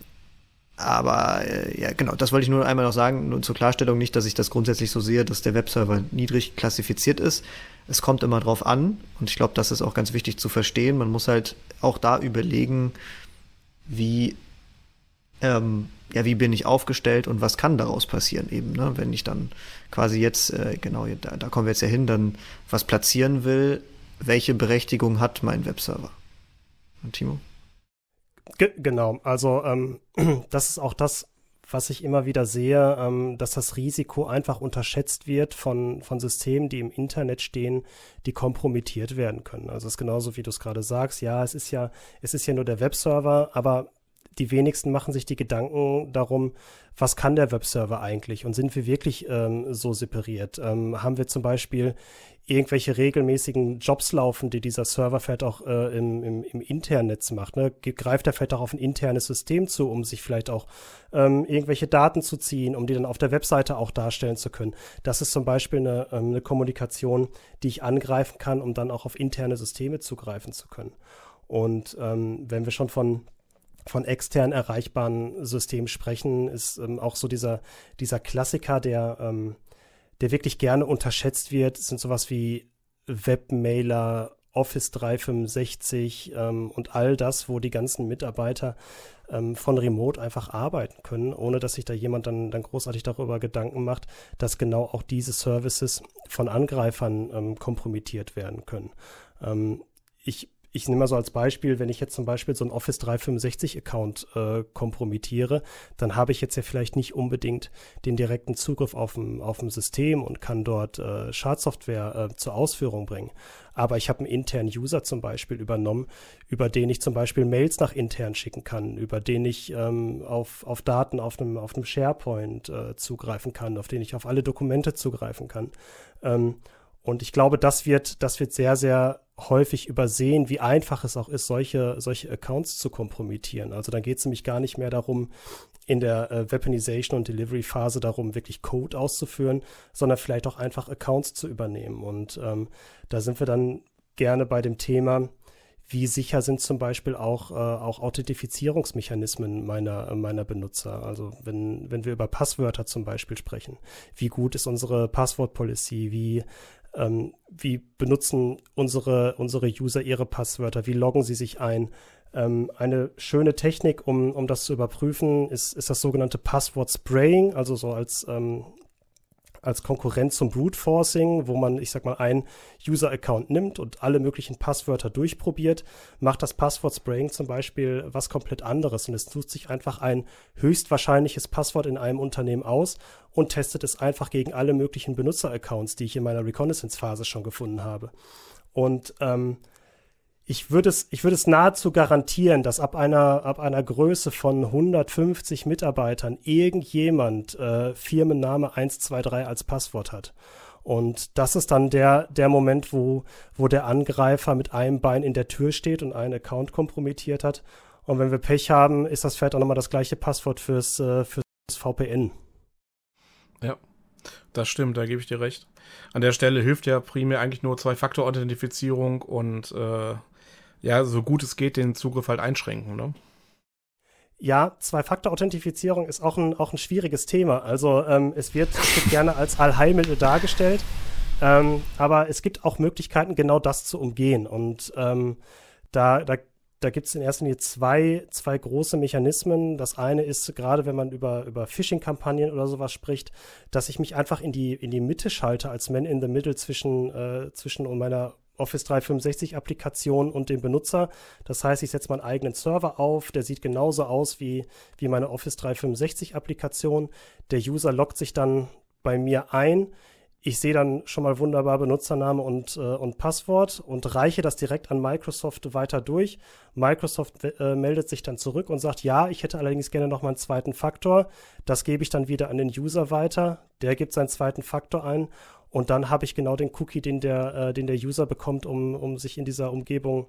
aber äh, ja, genau, das wollte ich nur einmal noch sagen, nur zur Klarstellung nicht, dass ich das grundsätzlich so sehe, dass der Webserver niedrig klassifiziert ist. Es kommt immer drauf an und ich glaube, das ist auch ganz wichtig zu verstehen. Man muss halt auch da überlegen, wie ähm, ja, wie bin ich aufgestellt und was kann daraus passieren eben, ne? wenn ich dann quasi jetzt, äh, genau, da, da kommen wir jetzt ja hin, dann was platzieren will, welche Berechtigung hat mein Webserver? Und Timo? Ge genau, also ähm, [clears throat] das ist auch das, was ich immer wieder sehe, ähm, dass das Risiko einfach unterschätzt wird von, von Systemen, die im Internet stehen, die kompromittiert werden können. Also es ist genauso, wie du es gerade sagst. Ja, es ist ja, es ist ja nur der Webserver, aber die wenigsten machen sich die Gedanken darum, was kann der Webserver eigentlich und sind wir wirklich ähm, so separiert? Ähm, haben wir zum Beispiel irgendwelche regelmäßigen Jobs laufen, die dieser Server vielleicht auch äh, im, im, im internen Netz macht? Ne? Greift er vielleicht auch auf ein internes System zu, um sich vielleicht auch ähm, irgendwelche Daten zu ziehen, um die dann auf der Webseite auch darstellen zu können? Das ist zum Beispiel eine, ähm, eine Kommunikation, die ich angreifen kann, um dann auch auf interne Systeme zugreifen zu können. Und ähm, wenn wir schon von von extern erreichbaren Systemen sprechen, ist ähm, auch so dieser, dieser Klassiker, der, ähm, der wirklich gerne unterschätzt wird, sind sowas wie Webmailer, Office 365 ähm, und all das, wo die ganzen Mitarbeiter ähm, von Remote einfach arbeiten können, ohne dass sich da jemand dann, dann großartig darüber Gedanken macht, dass genau auch diese Services von Angreifern ähm, kompromittiert werden können. Ähm, ich ich nehme mal so als Beispiel, wenn ich jetzt zum Beispiel so einen Office 365-Account äh, kompromittiere, dann habe ich jetzt ja vielleicht nicht unbedingt den direkten Zugriff auf dem, auf dem System und kann dort äh, Schadsoftware äh, zur Ausführung bringen. Aber ich habe einen internen User zum Beispiel übernommen, über den ich zum Beispiel Mails nach intern schicken kann, über den ich ähm, auf, auf Daten auf einem, auf einem SharePoint äh, zugreifen kann, auf den ich auf alle Dokumente zugreifen kann. Ähm, und ich glaube, das wird, das wird sehr, sehr häufig übersehen, wie einfach es auch ist, solche, solche Accounts zu kompromittieren. Also dann geht es nämlich gar nicht mehr darum, in der äh, Weaponization und Delivery Phase darum, wirklich Code auszuführen, sondern vielleicht auch einfach Accounts zu übernehmen. Und ähm, da sind wir dann gerne bei dem Thema, wie sicher sind zum Beispiel auch, äh, auch Authentifizierungsmechanismen meiner, meiner Benutzer? Also wenn, wenn wir über Passwörter zum Beispiel sprechen, wie gut ist unsere Passwort-Policy? Wie ähm, wie benutzen unsere, unsere User ihre Passwörter? Wie loggen sie sich ein? Ähm, eine schöne Technik, um, um das zu überprüfen, ist, ist das sogenannte Passwort Spraying, also so als, ähm, als Konkurrent zum Brute Forcing, wo man, ich sag mal, einen User-Account nimmt und alle möglichen Passwörter durchprobiert, macht das Passwort Spraying zum Beispiel was komplett anderes und es sucht sich einfach ein höchstwahrscheinliches Passwort in einem Unternehmen aus und testet es einfach gegen alle möglichen Benutzer-Accounts, die ich in meiner Reconnaissance-Phase schon gefunden habe. Und ähm, ich würde es, ich würde es nahezu garantieren, dass ab einer, ab einer Größe von 150 Mitarbeitern irgendjemand äh, Firmenname 123 als Passwort hat. Und das ist dann der, der Moment, wo, wo der Angreifer mit einem Bein in der Tür steht und einen Account kompromittiert hat. Und wenn wir Pech haben, ist das vielleicht auch nochmal das gleiche Passwort fürs, äh, fürs VPN. Ja, das stimmt, da gebe ich dir recht. An der Stelle hilft ja primär eigentlich nur Zwei-Faktor-Authentifizierung und äh, ja, so gut es geht, den Zugriff halt einschränken, ne? Ja, Zwei-Faktor-Authentifizierung ist auch ein, auch ein schwieriges Thema. Also ähm, es, wird, es wird gerne als Allheilmittel dargestellt, ähm, aber es gibt auch Möglichkeiten, genau das zu umgehen. Und ähm, da, da, da gibt es in erster Linie zwei, zwei große Mechanismen. Das eine ist, gerade wenn man über, über Phishing-Kampagnen oder sowas spricht, dass ich mich einfach in die, in die Mitte schalte als Man in the Middle zwischen, äh, zwischen meiner Office 365 Applikation und dem Benutzer. Das heißt, ich setze meinen eigenen Server auf, der sieht genauso aus wie, wie meine Office 365 Applikation. Der User loggt sich dann bei mir ein. Ich sehe dann schon mal wunderbar Benutzername und, äh, und Passwort und reiche das direkt an Microsoft weiter durch. Microsoft äh, meldet sich dann zurück und sagt, ja, ich hätte allerdings gerne noch mal einen zweiten Faktor. Das gebe ich dann wieder an den User weiter. Der gibt seinen zweiten Faktor ein und dann habe ich genau den Cookie, den der, äh, den der User bekommt, um, um sich in dieser Umgebung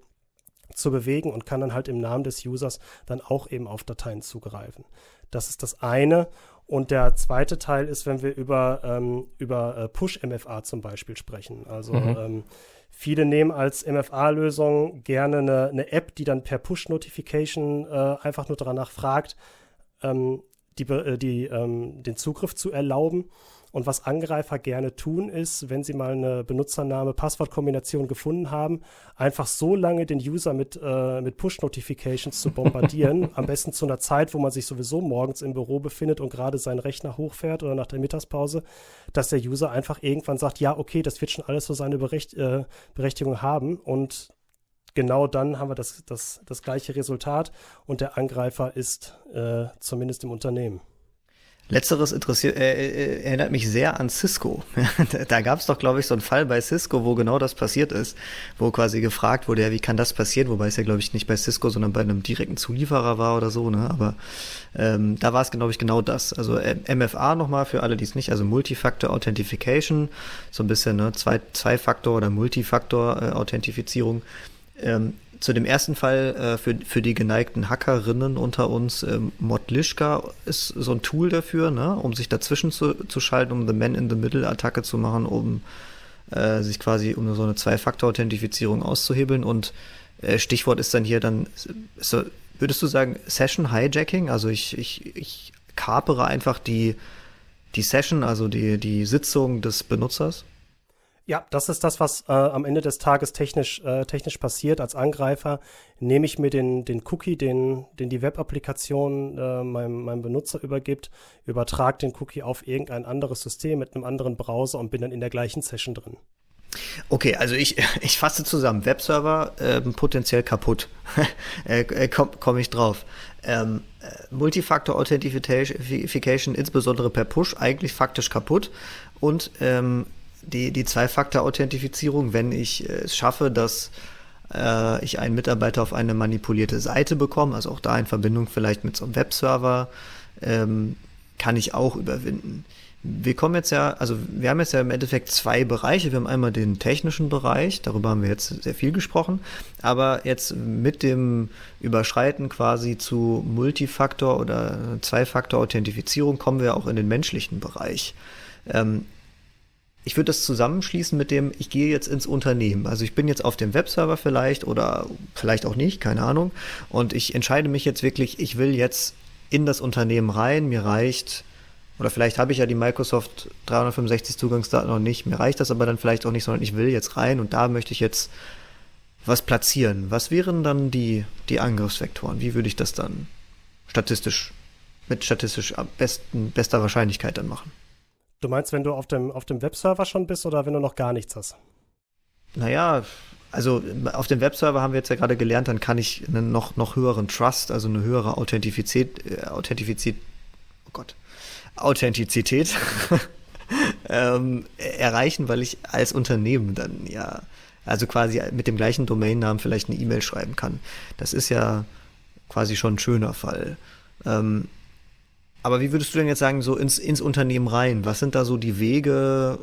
zu bewegen und kann dann halt im Namen des Users dann auch eben auf Dateien zugreifen. Das ist das eine. Und der zweite Teil ist, wenn wir über, ähm, über äh, Push-MFA zum Beispiel sprechen. Also mhm. ähm, viele nehmen als MFA-Lösung gerne eine, eine, App, die dann per Push-Notification äh, einfach nur danach fragt, ähm, die, äh, die, ähm, den Zugriff zu erlauben. Und was Angreifer gerne tun, ist, wenn sie mal eine Benutzername-Passwort-Kombination gefunden haben, einfach so lange den User mit, äh, mit Push-Notifications zu bombardieren. [laughs] am besten zu einer Zeit, wo man sich sowieso morgens im Büro befindet und gerade seinen Rechner hochfährt oder nach der Mittagspause, dass der User einfach irgendwann sagt, ja, okay, das wird schon alles so seine Berecht äh, Berechtigung haben. Und genau dann haben wir das, das, das gleiche Resultat und der Angreifer ist äh, zumindest im Unternehmen. Letzteres interessiert, äh, äh, erinnert mich sehr an Cisco. [laughs] da gab es doch, glaube ich, so einen Fall bei Cisco, wo genau das passiert ist, wo quasi gefragt wurde, ja, wie kann das passieren? Wobei es ja, glaube ich, nicht bei Cisco, sondern bei einem direkten Zulieferer war oder so. Ne? Aber ähm, da war es, glaube ich, genau das. Also äh, MFA nochmal für alle, die es nicht, also Multifactor Authentification, so ein bisschen ne, zwei, Zwei-Faktor- oder Multifaktor-Authentifizierung. Äh, ähm, zu dem ersten Fall äh, für, für die geneigten Hackerinnen unter uns, ähm, Modlishka ist so ein Tool dafür, ne, um sich dazwischen zu, zu schalten, um The Man in the Middle Attacke zu machen, um äh, sich quasi um so eine Zwei-Faktor-Authentifizierung auszuhebeln. Und äh, Stichwort ist dann hier dann, so, würdest du sagen, Session Hijacking? Also ich, ich, ich kapere einfach die, die Session, also die, die Sitzung des Benutzers? Ja, das ist das, was äh, am Ende des Tages technisch, äh, technisch passiert. Als Angreifer nehme ich mir den, den Cookie, den, den die Web-Applikation äh, meinem, meinem Benutzer übergibt, übertrage den Cookie auf irgendein anderes System mit einem anderen Browser und bin dann in der gleichen Session drin. Okay, also ich, [laughs] ich fasse zusammen. Webserver äh, potenziell kaputt. [laughs] äh, äh Komme komm ich drauf. Ähm, äh, Multifactor Authentification, insbesondere per Push, eigentlich faktisch kaputt. Und ähm, die, die Zwei-Faktor-Authentifizierung, wenn ich äh, es schaffe, dass äh, ich einen Mitarbeiter auf eine manipulierte Seite bekomme, also auch da in Verbindung vielleicht mit so einem Webserver, ähm, kann ich auch überwinden. Wir kommen jetzt ja, also wir haben jetzt ja im Endeffekt zwei Bereiche. Wir haben einmal den technischen Bereich, darüber haben wir jetzt sehr viel gesprochen, aber jetzt mit dem Überschreiten quasi zu Multifaktor oder Zwei-Faktor-Authentifizierung kommen wir auch in den menschlichen Bereich. Ähm, ich würde das zusammenschließen mit dem, ich gehe jetzt ins Unternehmen. Also ich bin jetzt auf dem Webserver vielleicht oder vielleicht auch nicht, keine Ahnung. Und ich entscheide mich jetzt wirklich, ich will jetzt in das Unternehmen rein. Mir reicht, oder vielleicht habe ich ja die Microsoft 365 Zugangsdaten noch nicht. Mir reicht das aber dann vielleicht auch nicht, sondern ich will jetzt rein und da möchte ich jetzt was platzieren. Was wären dann die, die Angriffsvektoren? Wie würde ich das dann statistisch, mit statistisch besten, bester Wahrscheinlichkeit dann machen? Du meinst, wenn du auf dem, auf dem Webserver schon bist oder wenn du noch gar nichts hast? Naja, also auf dem Webserver haben wir jetzt ja gerade gelernt, dann kann ich einen noch, noch höheren Trust, also eine höhere Authentizität, äh, Authentizität, oh Gott, Authentizität [laughs] ähm, erreichen, weil ich als Unternehmen dann ja, also quasi mit dem gleichen Domainnamen vielleicht eine E-Mail schreiben kann. Das ist ja quasi schon ein schöner Fall. Ähm, aber wie würdest du denn jetzt sagen, so ins, ins Unternehmen rein? Was sind da so die Wege,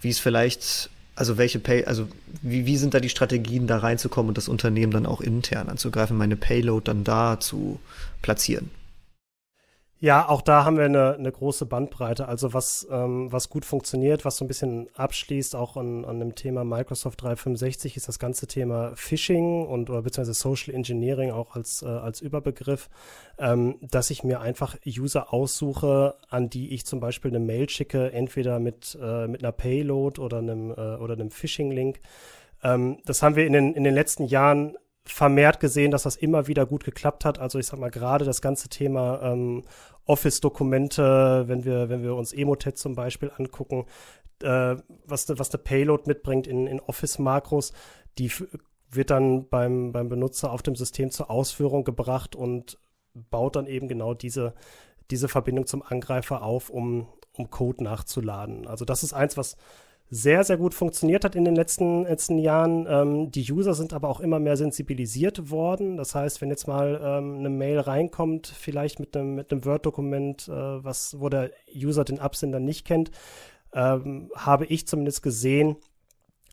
wie es vielleicht, also welche Pay, also wie, wie sind da die Strategien, da reinzukommen und das Unternehmen dann auch intern anzugreifen, meine Payload dann da zu platzieren? Ja, auch da haben wir eine, eine große Bandbreite. Also was, ähm, was gut funktioniert, was so ein bisschen abschließt, auch an, an dem Thema Microsoft 365, ist das ganze Thema Phishing und oder beziehungsweise Social Engineering auch als, äh, als Überbegriff, ähm, dass ich mir einfach User aussuche, an die ich zum Beispiel eine Mail schicke, entweder mit, äh, mit einer Payload oder einem, äh, oder einem Phishing-Link. Ähm, das haben wir in den, in den letzten Jahren vermehrt gesehen, dass das immer wieder gut geklappt hat. Also ich sag mal gerade das ganze Thema ähm, Office-Dokumente, wenn wir, wenn wir uns Emotet zum Beispiel angucken, äh, was, ne, was eine Payload mitbringt in, in Office-Makros, die wird dann beim, beim Benutzer auf dem System zur Ausführung gebracht und baut dann eben genau diese, diese Verbindung zum Angreifer auf, um, um Code nachzuladen. Also das ist eins, was sehr, sehr gut funktioniert hat in den letzten, letzten Jahren. Ähm, die User sind aber auch immer mehr sensibilisiert worden. Das heißt, wenn jetzt mal ähm, eine Mail reinkommt, vielleicht mit einem, mit einem Word-Dokument, äh, wo der User den Absender nicht kennt, ähm, habe ich zumindest gesehen,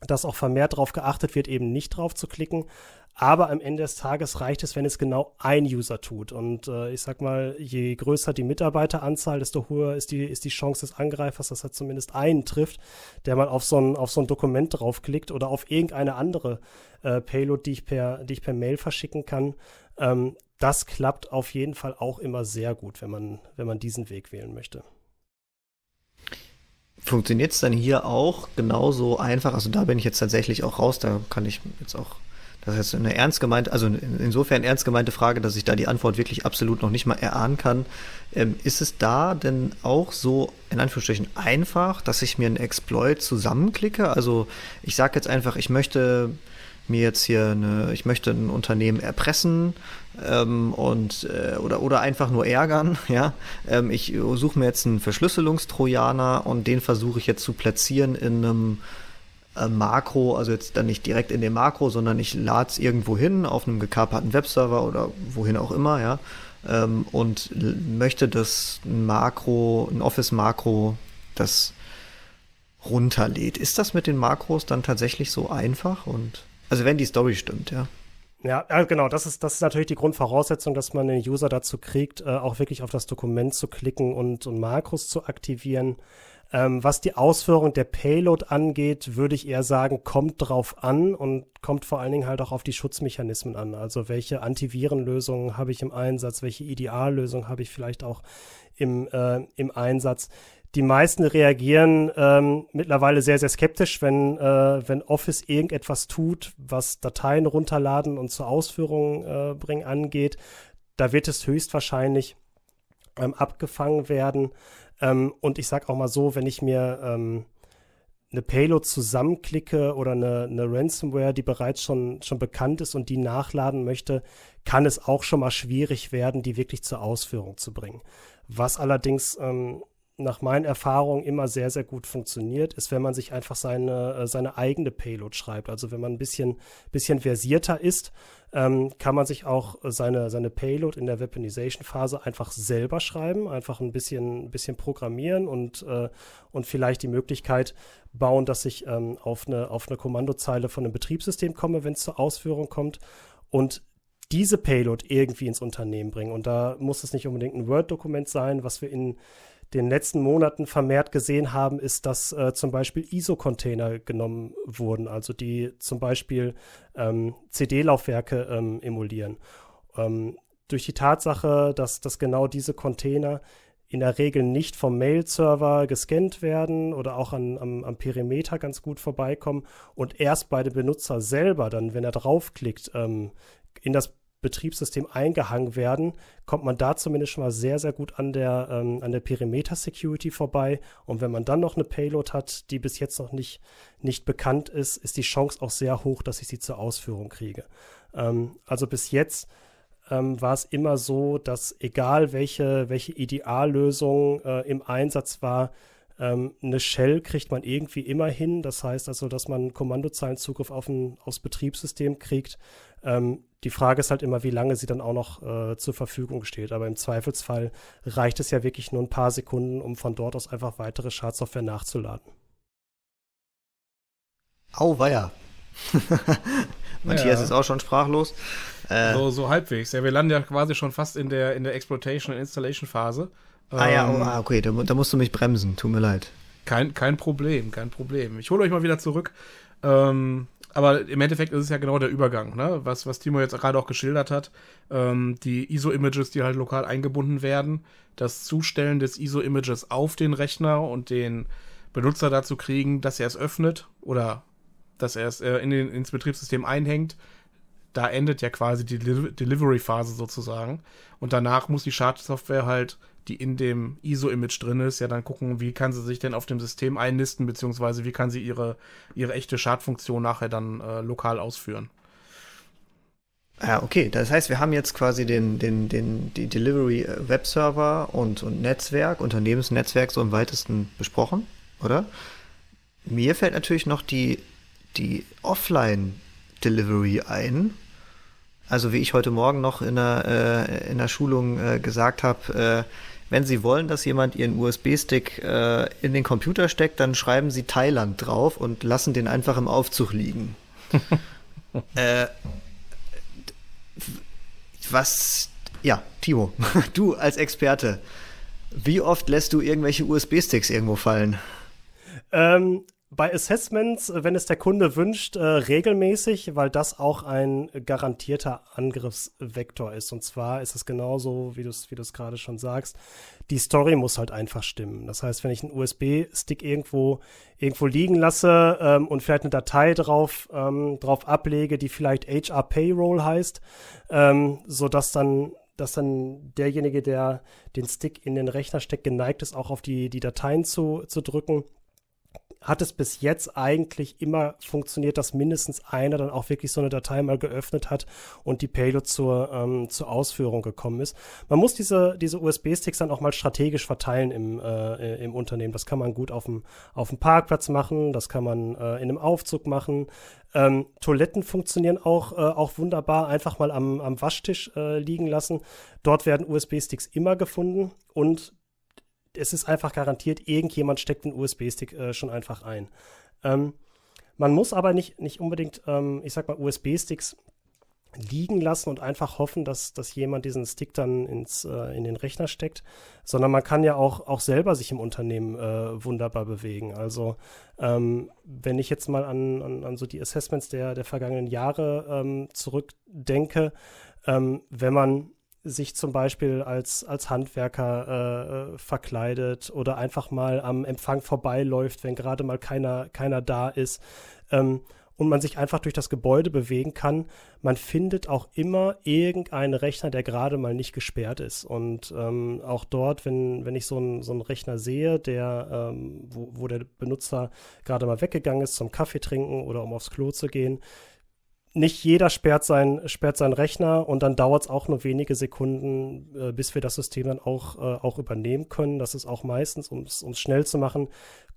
dass auch vermehrt darauf geachtet wird, eben nicht drauf zu klicken. Aber am Ende des Tages reicht es, wenn es genau ein User tut. Und äh, ich sag mal, je größer die Mitarbeiteranzahl, desto höher ist die, ist die Chance des Angreifers, dass er zumindest einen trifft, der mal auf so ein, auf so ein Dokument draufklickt oder auf irgendeine andere äh, Payload, die ich per, die ich per Mail verschicken kann. Ähm, das klappt auf jeden Fall auch immer sehr gut, wenn man, wenn man diesen Weg wählen möchte. Funktioniert es dann hier auch genauso einfach? Also da bin ich jetzt tatsächlich auch raus, da kann ich jetzt auch das ist eine ernst gemeinte, also insofern ernst gemeinte Frage, dass ich da die Antwort wirklich absolut noch nicht mal erahnen kann. Ähm, ist es da denn auch so, in Anführungsstrichen, einfach, dass ich mir einen Exploit zusammenklicke? Also ich sage jetzt einfach, ich möchte mir jetzt hier eine, ich möchte ein Unternehmen erpressen ähm, und äh, oder oder einfach nur ärgern, [laughs] ja. Ähm, ich suche mir jetzt einen Verschlüsselungstrojaner und den versuche ich jetzt zu platzieren in einem äh, Makro, also jetzt dann nicht direkt in dem Makro, sondern ich lade es irgendwo hin auf einem gekaperten Webserver oder wohin auch immer, ja, ähm, und möchte das Makro, ein Office-Makro, das runterlädt. Ist das mit den Makros dann tatsächlich so einfach? Und also wenn die Story stimmt, ja. Ja, genau, das ist, das ist natürlich die Grundvoraussetzung, dass man den User dazu kriegt, äh, auch wirklich auf das Dokument zu klicken und, und Makros zu aktivieren. Ähm, was die Ausführung der Payload angeht, würde ich eher sagen, kommt drauf an und kommt vor allen Dingen halt auch auf die Schutzmechanismen an. Also welche Antivirenlösungen habe ich im Einsatz, welche Ideallösung habe ich vielleicht auch im, äh, im Einsatz. Die meisten reagieren ähm, mittlerweile sehr, sehr skeptisch, wenn, äh, wenn Office irgendetwas tut, was Dateien runterladen und zur Ausführung äh, bringen angeht. Da wird es höchstwahrscheinlich ähm, abgefangen werden. Ähm, und ich sage auch mal so, wenn ich mir ähm, eine Payload zusammenklicke oder eine, eine, Ransomware, die bereits schon, schon bekannt ist und die nachladen möchte, kann es auch schon mal schwierig werden, die wirklich zur Ausführung zu bringen. Was allerdings ähm, nach meinen Erfahrungen immer sehr, sehr gut funktioniert, ist, wenn man sich einfach seine, äh, seine eigene Payload schreibt. Also wenn man ein bisschen, bisschen versierter ist, ähm, kann man sich auch seine, seine Payload in der Weaponization-Phase einfach selber schreiben, einfach ein bisschen, bisschen programmieren und, äh, und vielleicht die Möglichkeit bauen, dass ich ähm, auf, eine, auf eine Kommandozeile von einem Betriebssystem komme, wenn es zur Ausführung kommt. Und diese Payload irgendwie ins Unternehmen bringen. Und da muss es nicht unbedingt ein Word-Dokument sein, was wir in den letzten Monaten vermehrt gesehen haben, ist, dass äh, zum Beispiel ISO-Container genommen wurden, also die zum Beispiel ähm, CD-Laufwerke ähm, emulieren. Ähm, durch die Tatsache, dass, dass genau diese Container in der Regel nicht vom Mail-Server gescannt werden oder auch an, am, am, Perimeter ganz gut vorbeikommen und erst bei dem Benutzer selber dann, wenn er draufklickt, ähm, in das Betriebssystem eingehangen werden, kommt man da zumindest schon mal sehr, sehr gut an der, ähm, an der Perimeter-Security vorbei. Und wenn man dann noch eine Payload hat, die bis jetzt noch nicht, nicht bekannt ist, ist die Chance auch sehr hoch, dass ich sie zur Ausführung kriege. Ähm, also bis jetzt ähm, war es immer so, dass egal welche, welche Ideallösung äh, im Einsatz war, ähm, eine Shell kriegt man irgendwie immer hin. Das heißt also, dass man Kommandozeilenzugriff auf ein, aufs Betriebssystem kriegt. Ähm, die Frage ist halt immer, wie lange sie dann auch noch äh, zur Verfügung steht. Aber im Zweifelsfall reicht es ja wirklich nur ein paar Sekunden, um von dort aus einfach weitere Schadsoftware nachzuladen. Auweia. [laughs] Matthias ja. ist auch schon sprachlos. Äh, so, so halbwegs. Ja, wir landen ja quasi schon fast in der, in der Exploitation- und Installation-Phase. Ah ja, oh, ah, okay, da, da, musst du mich bremsen, tut mir leid. Kein, kein Problem, kein Problem. Ich hole euch mal wieder zurück. Ähm, aber im Endeffekt ist es ja genau der Übergang, ne? was, was Timo jetzt gerade auch geschildert hat. Ähm, die ISO-Images, die halt lokal eingebunden werden, das Zustellen des ISO-Images auf den Rechner und den Benutzer dazu kriegen, dass er es öffnet oder dass er es äh, in den, ins Betriebssystem einhängt, da endet ja quasi die Delivery-Phase sozusagen. Und danach muss die Schadsoftware halt, die in dem ISO-Image drin ist, ja dann gucken, wie kann sie sich denn auf dem System einnisten, beziehungsweise wie kann sie ihre, ihre echte Schadfunktion nachher dann äh, lokal ausführen. Ja, okay. Das heißt, wir haben jetzt quasi den, den, den, die Delivery äh, Webserver und, und Netzwerk, Unternehmensnetzwerk so im weitesten besprochen, oder? Mir fällt natürlich noch die, die Offline Delivery ein. Also wie ich heute Morgen noch in der, äh, in der Schulung äh, gesagt habe, äh, wenn Sie wollen, dass jemand Ihren USB-Stick äh, in den Computer steckt, dann schreiben Sie Thailand drauf und lassen den einfach im Aufzug liegen. [laughs] Äh, was, ja, Timo, [laughs] du als Experte, wie oft lässt du irgendwelche USB-Sticks irgendwo fallen? Ähm, bei Assessments, äh, wenn es der Kunde wünscht, äh, regelmäßig, weil das auch ein garantierter Angriffsvektor ist. Und zwar ist es genauso, wie du es wie gerade schon sagst. Die Story muss halt einfach stimmen. Das heißt, wenn ich einen USB-Stick irgendwo, irgendwo liegen lasse ähm, und vielleicht eine Datei drauf, ähm, drauf ablege, die vielleicht HR Payroll heißt, ähm, sodass dann dass dann derjenige, der den Stick in den Rechner steckt, geneigt ist, auch auf die, die Dateien zu, zu drücken hat es bis jetzt eigentlich immer funktioniert, dass mindestens einer dann auch wirklich so eine Datei mal geöffnet hat und die Payload zur, ähm, zur Ausführung gekommen ist. Man muss diese, diese USB-Sticks dann auch mal strategisch verteilen im, äh, im Unternehmen. Das kann man gut auf dem, auf dem Parkplatz machen, das kann man äh, in einem Aufzug machen. Ähm, Toiletten funktionieren auch, äh, auch wunderbar. Einfach mal am, am Waschtisch äh, liegen lassen. Dort werden USB-Sticks immer gefunden und es ist einfach garantiert, irgendjemand steckt den USB-Stick äh, schon einfach ein. Ähm, man muss aber nicht, nicht unbedingt, ähm, ich sag mal, USB-Sticks liegen lassen und einfach hoffen, dass, dass jemand diesen Stick dann ins, äh, in den Rechner steckt, sondern man kann ja auch, auch selber sich im Unternehmen äh, wunderbar bewegen. Also ähm, wenn ich jetzt mal an, an, an, so die Assessments der, der vergangenen Jahre ähm, zurückdenke, ähm, wenn man sich zum Beispiel als, als Handwerker äh, äh, verkleidet oder einfach mal am Empfang vorbeiläuft, wenn gerade mal keiner, keiner da ist. Ähm, und man sich einfach durch das Gebäude bewegen kann. Man findet auch immer irgendeinen Rechner, der gerade mal nicht gesperrt ist. Und ähm, auch dort, wenn, wenn ich so, ein, so einen Rechner sehe, der, ähm, wo, wo der Benutzer gerade mal weggegangen ist zum Kaffee trinken oder um aufs Klo zu gehen, nicht jeder sperrt, sein, sperrt seinen Rechner und dann dauert es auch nur wenige Sekunden, äh, bis wir das System dann auch, äh, auch übernehmen können. Das ist auch meistens, um es schnell zu machen,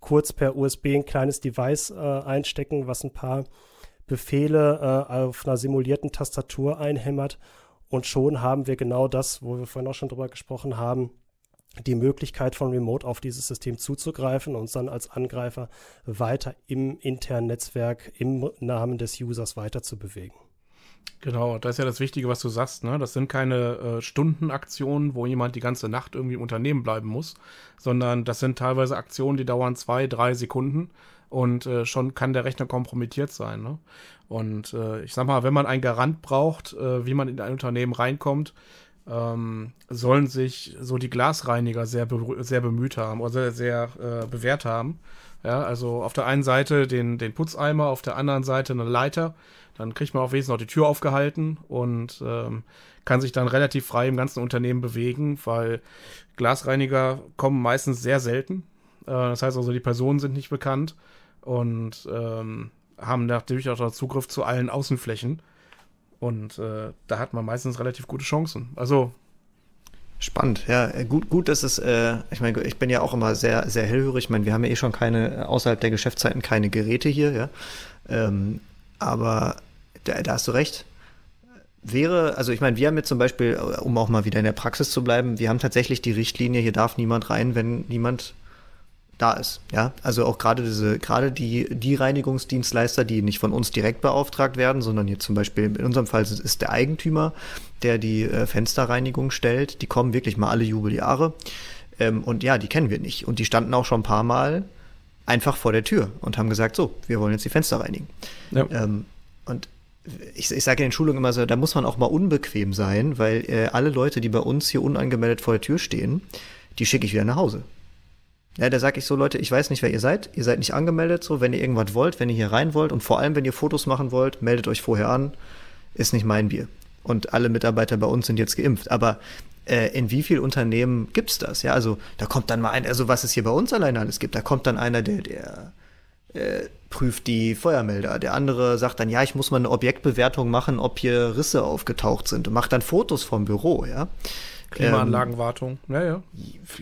kurz per USB ein kleines Device äh, einstecken, was ein paar Befehle äh, auf einer simulierten Tastatur einhämmert. Und schon haben wir genau das, wo wir vorhin auch schon drüber gesprochen haben, die Möglichkeit von Remote auf dieses System zuzugreifen und dann als Angreifer weiter im internen Netzwerk im Namen des Users weiter zu bewegen. Genau, das ist ja das Wichtige, was du sagst. Ne? Das sind keine äh, Stundenaktionen, wo jemand die ganze Nacht irgendwie im Unternehmen bleiben muss, sondern das sind teilweise Aktionen, die dauern zwei, drei Sekunden und äh, schon kann der Rechner kompromittiert sein. Ne? Und äh, ich sag mal, wenn man einen Garant braucht, äh, wie man in ein Unternehmen reinkommt, ähm, sollen sich so die Glasreiniger sehr, be sehr bemüht haben oder sehr, sehr äh, bewährt haben. Ja, also auf der einen Seite den, den Putzeimer, auf der anderen Seite eine Leiter. Dann kriegt man auch wenigstens noch die Tür aufgehalten und ähm, kann sich dann relativ frei im ganzen Unternehmen bewegen, weil Glasreiniger kommen meistens sehr selten. Äh, das heißt also, die Personen sind nicht bekannt und ähm, haben natürlich auch Zugriff zu allen Außenflächen. Und äh, da hat man meistens relativ gute Chancen. Also. Spannend, ja. Äh, gut, gut, dass es, äh, ich meine, ich bin ja auch immer sehr, sehr hellhörig. Ich meine, wir haben ja eh schon keine, außerhalb der Geschäftszeiten keine Geräte hier, ja. Ähm, aber da, da hast du recht wäre, also ich meine, wir haben jetzt zum Beispiel, um auch mal wieder in der Praxis zu bleiben, wir haben tatsächlich die Richtlinie, hier darf niemand rein, wenn niemand da ist. Ja, also auch gerade diese, gerade die, die Reinigungsdienstleister, die nicht von uns direkt beauftragt werden, sondern hier zum Beispiel in unserem Fall ist der Eigentümer, der die äh, Fensterreinigung stellt. Die kommen wirklich mal alle Jubeljahre. Ähm, und ja, die kennen wir nicht. Und die standen auch schon ein paar Mal einfach vor der Tür und haben gesagt, so, wir wollen jetzt die Fenster reinigen. Ja. Ähm, und ich, ich sage in den Schulungen immer so, da muss man auch mal unbequem sein, weil äh, alle Leute, die bei uns hier unangemeldet vor der Tür stehen, die schicke ich wieder nach Hause. Ja, da sage ich so, Leute, ich weiß nicht, wer ihr seid. Ihr seid nicht angemeldet, so, wenn ihr irgendwas wollt, wenn ihr hier rein wollt und vor allem, wenn ihr Fotos machen wollt, meldet euch vorher an. Ist nicht mein Bier. Und alle Mitarbeiter bei uns sind jetzt geimpft. Aber äh, in wie vielen Unternehmen gibt's das? Ja, also da kommt dann mal ein, also was es hier bei uns alleine alles gibt, da kommt dann einer, der, der äh, prüft die Feuermelder. Der andere sagt dann, ja, ich muss mal eine Objektbewertung machen, ob hier Risse aufgetaucht sind und macht dann Fotos vom Büro, ja. Klimaanlagenwartung, ähm, ja, ja.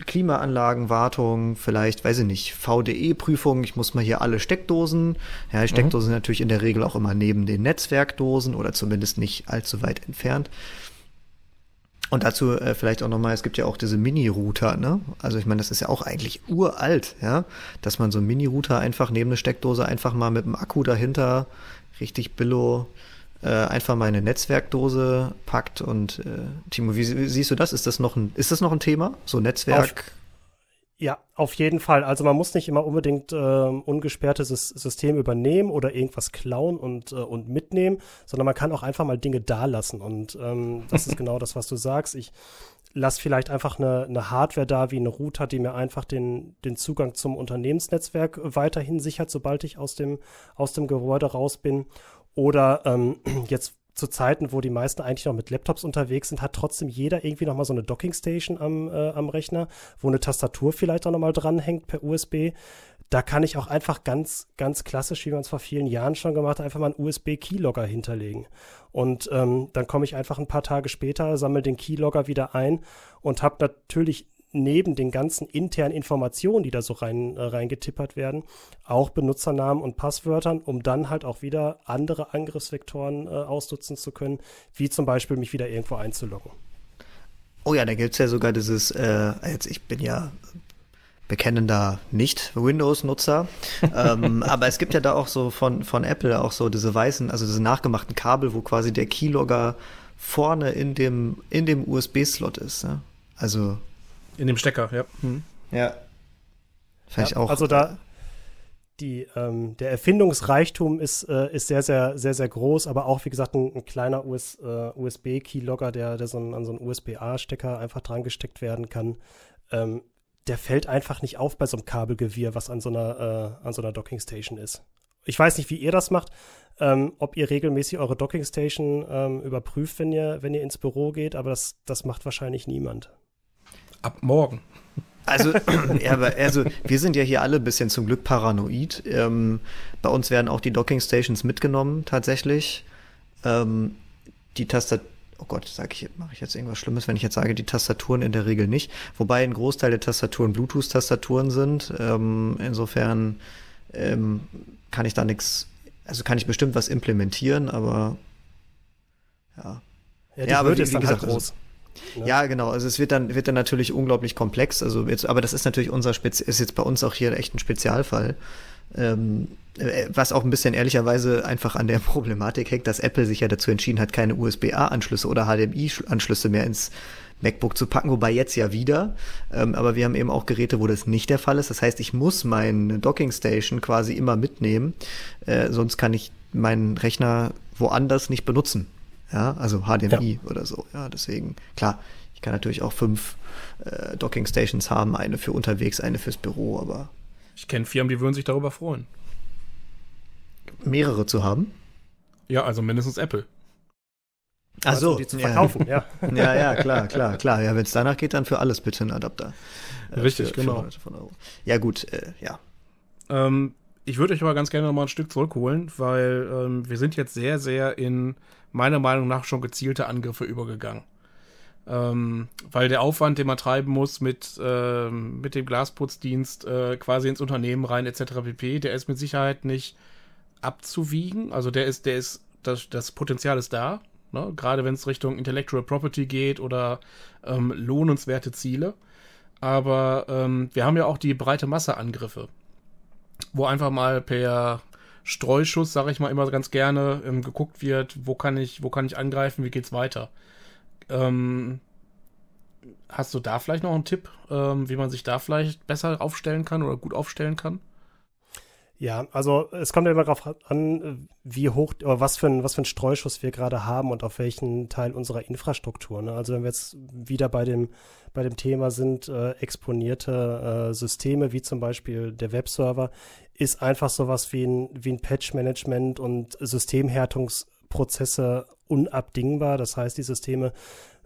Klimaanlagenwartung, vielleicht, weiß ich nicht, VDE-Prüfung, ich muss mal hier alle Steckdosen. Ja, die Steckdosen mhm. sind natürlich in der Regel auch immer neben den Netzwerkdosen oder zumindest nicht allzu weit entfernt. Und dazu äh, vielleicht auch nochmal, es gibt ja auch diese Mini-Router, ne? Also ich meine, das ist ja auch eigentlich uralt, ja, dass man so einen Mini-Router einfach neben eine Steckdose einfach mal mit dem Akku dahinter richtig billo äh, einfach mal eine Netzwerkdose packt. Und äh, Timo, wie, wie, siehst du das? Ist das noch ein, ist das noch ein Thema? So Netzwerk? Auf, ja, auf jeden Fall. Also man muss nicht immer unbedingt äh, ungesperrtes System übernehmen oder irgendwas klauen und, äh, und mitnehmen, sondern man kann auch einfach mal Dinge da lassen. Und ähm, das ist [laughs] genau das, was du sagst. Ich lasse vielleicht einfach eine, eine Hardware da, wie eine Router, die mir einfach den, den Zugang zum Unternehmensnetzwerk weiterhin sichert, sobald ich aus dem, aus dem Gebäude raus bin. Oder ähm, [clears throat] jetzt zu Zeiten, wo die meisten eigentlich noch mit Laptops unterwegs sind, hat trotzdem jeder irgendwie noch mal so eine Dockingstation am, äh, am Rechner, wo eine Tastatur vielleicht auch noch mal dranhängt per USB. Da kann ich auch einfach ganz, ganz klassisch, wie man es vor vielen Jahren schon gemacht hat, einfach mal einen USB-Keylogger hinterlegen. Und ähm, dann komme ich einfach ein paar Tage später, sammle den Keylogger wieder ein und habe natürlich neben den ganzen internen Informationen, die da so rein, äh, reingetippert werden, auch Benutzernamen und Passwörtern, um dann halt auch wieder andere Angriffsvektoren äh, ausnutzen zu können, wie zum Beispiel mich wieder irgendwo einzuloggen. Oh ja, da gibt es ja sogar dieses, äh, jetzt ich bin ja bekennender Nicht-Windows-Nutzer. [laughs] ähm, aber es gibt ja da auch so von, von Apple auch so diese weißen, also diese nachgemachten Kabel, wo quasi der Keylogger vorne in dem, in dem USB-Slot ist. Ne? Also in dem Stecker, ja. Hm. Ja. Vielleicht ja, auch. Also da, die, ähm, der Erfindungsreichtum ist, äh, ist sehr, sehr, sehr, sehr groß, aber auch, wie gesagt, ein, ein kleiner US, äh, USB-Keylogger, der, der so ein, an so einen USB-A-Stecker einfach dran gesteckt werden kann. Ähm, der fällt einfach nicht auf bei so einem Kabelgewirr, was an so einer, äh, an so einer Dockingstation ist. Ich weiß nicht, wie ihr das macht, ähm, ob ihr regelmäßig eure Dockingstation ähm, überprüft, wenn ihr, wenn ihr ins Büro geht, aber das, das macht wahrscheinlich niemand. Ab morgen. Also, ja, also wir sind ja hier alle ein bisschen zum Glück paranoid. Ähm, bei uns werden auch die Docking Stations mitgenommen, tatsächlich. Ähm, die Tastatur, oh Gott, sag ich, mache ich jetzt irgendwas Schlimmes, wenn ich jetzt sage, die Tastaturen in der Regel nicht. Wobei ein Großteil der Tastaturen Bluetooth-Tastaturen sind. Ähm, insofern ähm, kann ich da nichts, also kann ich bestimmt was implementieren, aber ja. Ja, die ja, aber wie, wie halt gesagt, halt groß. Ne? Ja, genau. Also es wird dann, wird dann natürlich unglaublich komplex. Also jetzt, aber das ist natürlich unser Spezi ist jetzt bei uns auch hier echt ein Spezialfall. Ähm, äh, was auch ein bisschen ehrlicherweise einfach an der [laughs] Problematik hängt, dass Apple sich ja dazu entschieden hat, keine USB-A-Anschlüsse oder HDMI-Anschlüsse mehr ins MacBook zu packen, wobei jetzt ja wieder. Ähm, aber wir haben eben auch Geräte, wo das nicht der Fall ist. Das heißt, ich muss meine Docking Station quasi immer mitnehmen, äh, sonst kann ich meinen Rechner woanders nicht benutzen. Ja, also HDMI ja. oder so. Ja, deswegen, klar, ich kann natürlich auch fünf äh, Docking Stations haben, eine für unterwegs, eine fürs Büro, aber. Ich kenne Firmen, die würden sich darüber freuen. Mehrere zu haben? Ja, also mindestens Apple. Ach so, also, die zu verkaufen, ja. [laughs] ja, ja, klar, klar, klar. Ja, wenn es danach geht, dann für alles bitte einen Adapter. Äh, Richtig, für, genau. Für ja, gut, äh, ja. Ähm, ich würde euch aber ganz gerne noch mal ein Stück zurückholen, weil ähm, wir sind jetzt sehr, sehr in meiner Meinung nach schon gezielte Angriffe übergegangen. Ähm, weil der Aufwand, den man treiben muss mit, äh, mit dem Glasputzdienst äh, quasi ins Unternehmen rein etc. pp, der ist mit Sicherheit nicht abzuwiegen. Also der ist, der ist, das, das Potenzial ist da, ne? gerade wenn es Richtung Intellectual Property geht oder ähm, lohnenswerte Ziele. Aber ähm, wir haben ja auch die breite Masse-Angriffe, wo einfach mal per Streuschuss, sage ich mal immer ganz gerne, ähm, geguckt wird, wo kann ich, wo kann ich angreifen, wie geht's weiter. Ähm, hast du da vielleicht noch einen Tipp, ähm, wie man sich da vielleicht besser aufstellen kann oder gut aufstellen kann? Ja, also es kommt immer darauf an, wie hoch oder was für ein, was für ein Streuschuss wir gerade haben und auf welchen Teil unserer Infrastruktur. Ne? Also wenn wir jetzt wieder bei dem, bei dem Thema sind, äh, exponierte äh, Systeme, wie zum Beispiel der Webserver, ist einfach sowas wie ein, wie ein Patch-Management und Systemhärtungsprozesse unabdingbar. Das heißt, die Systeme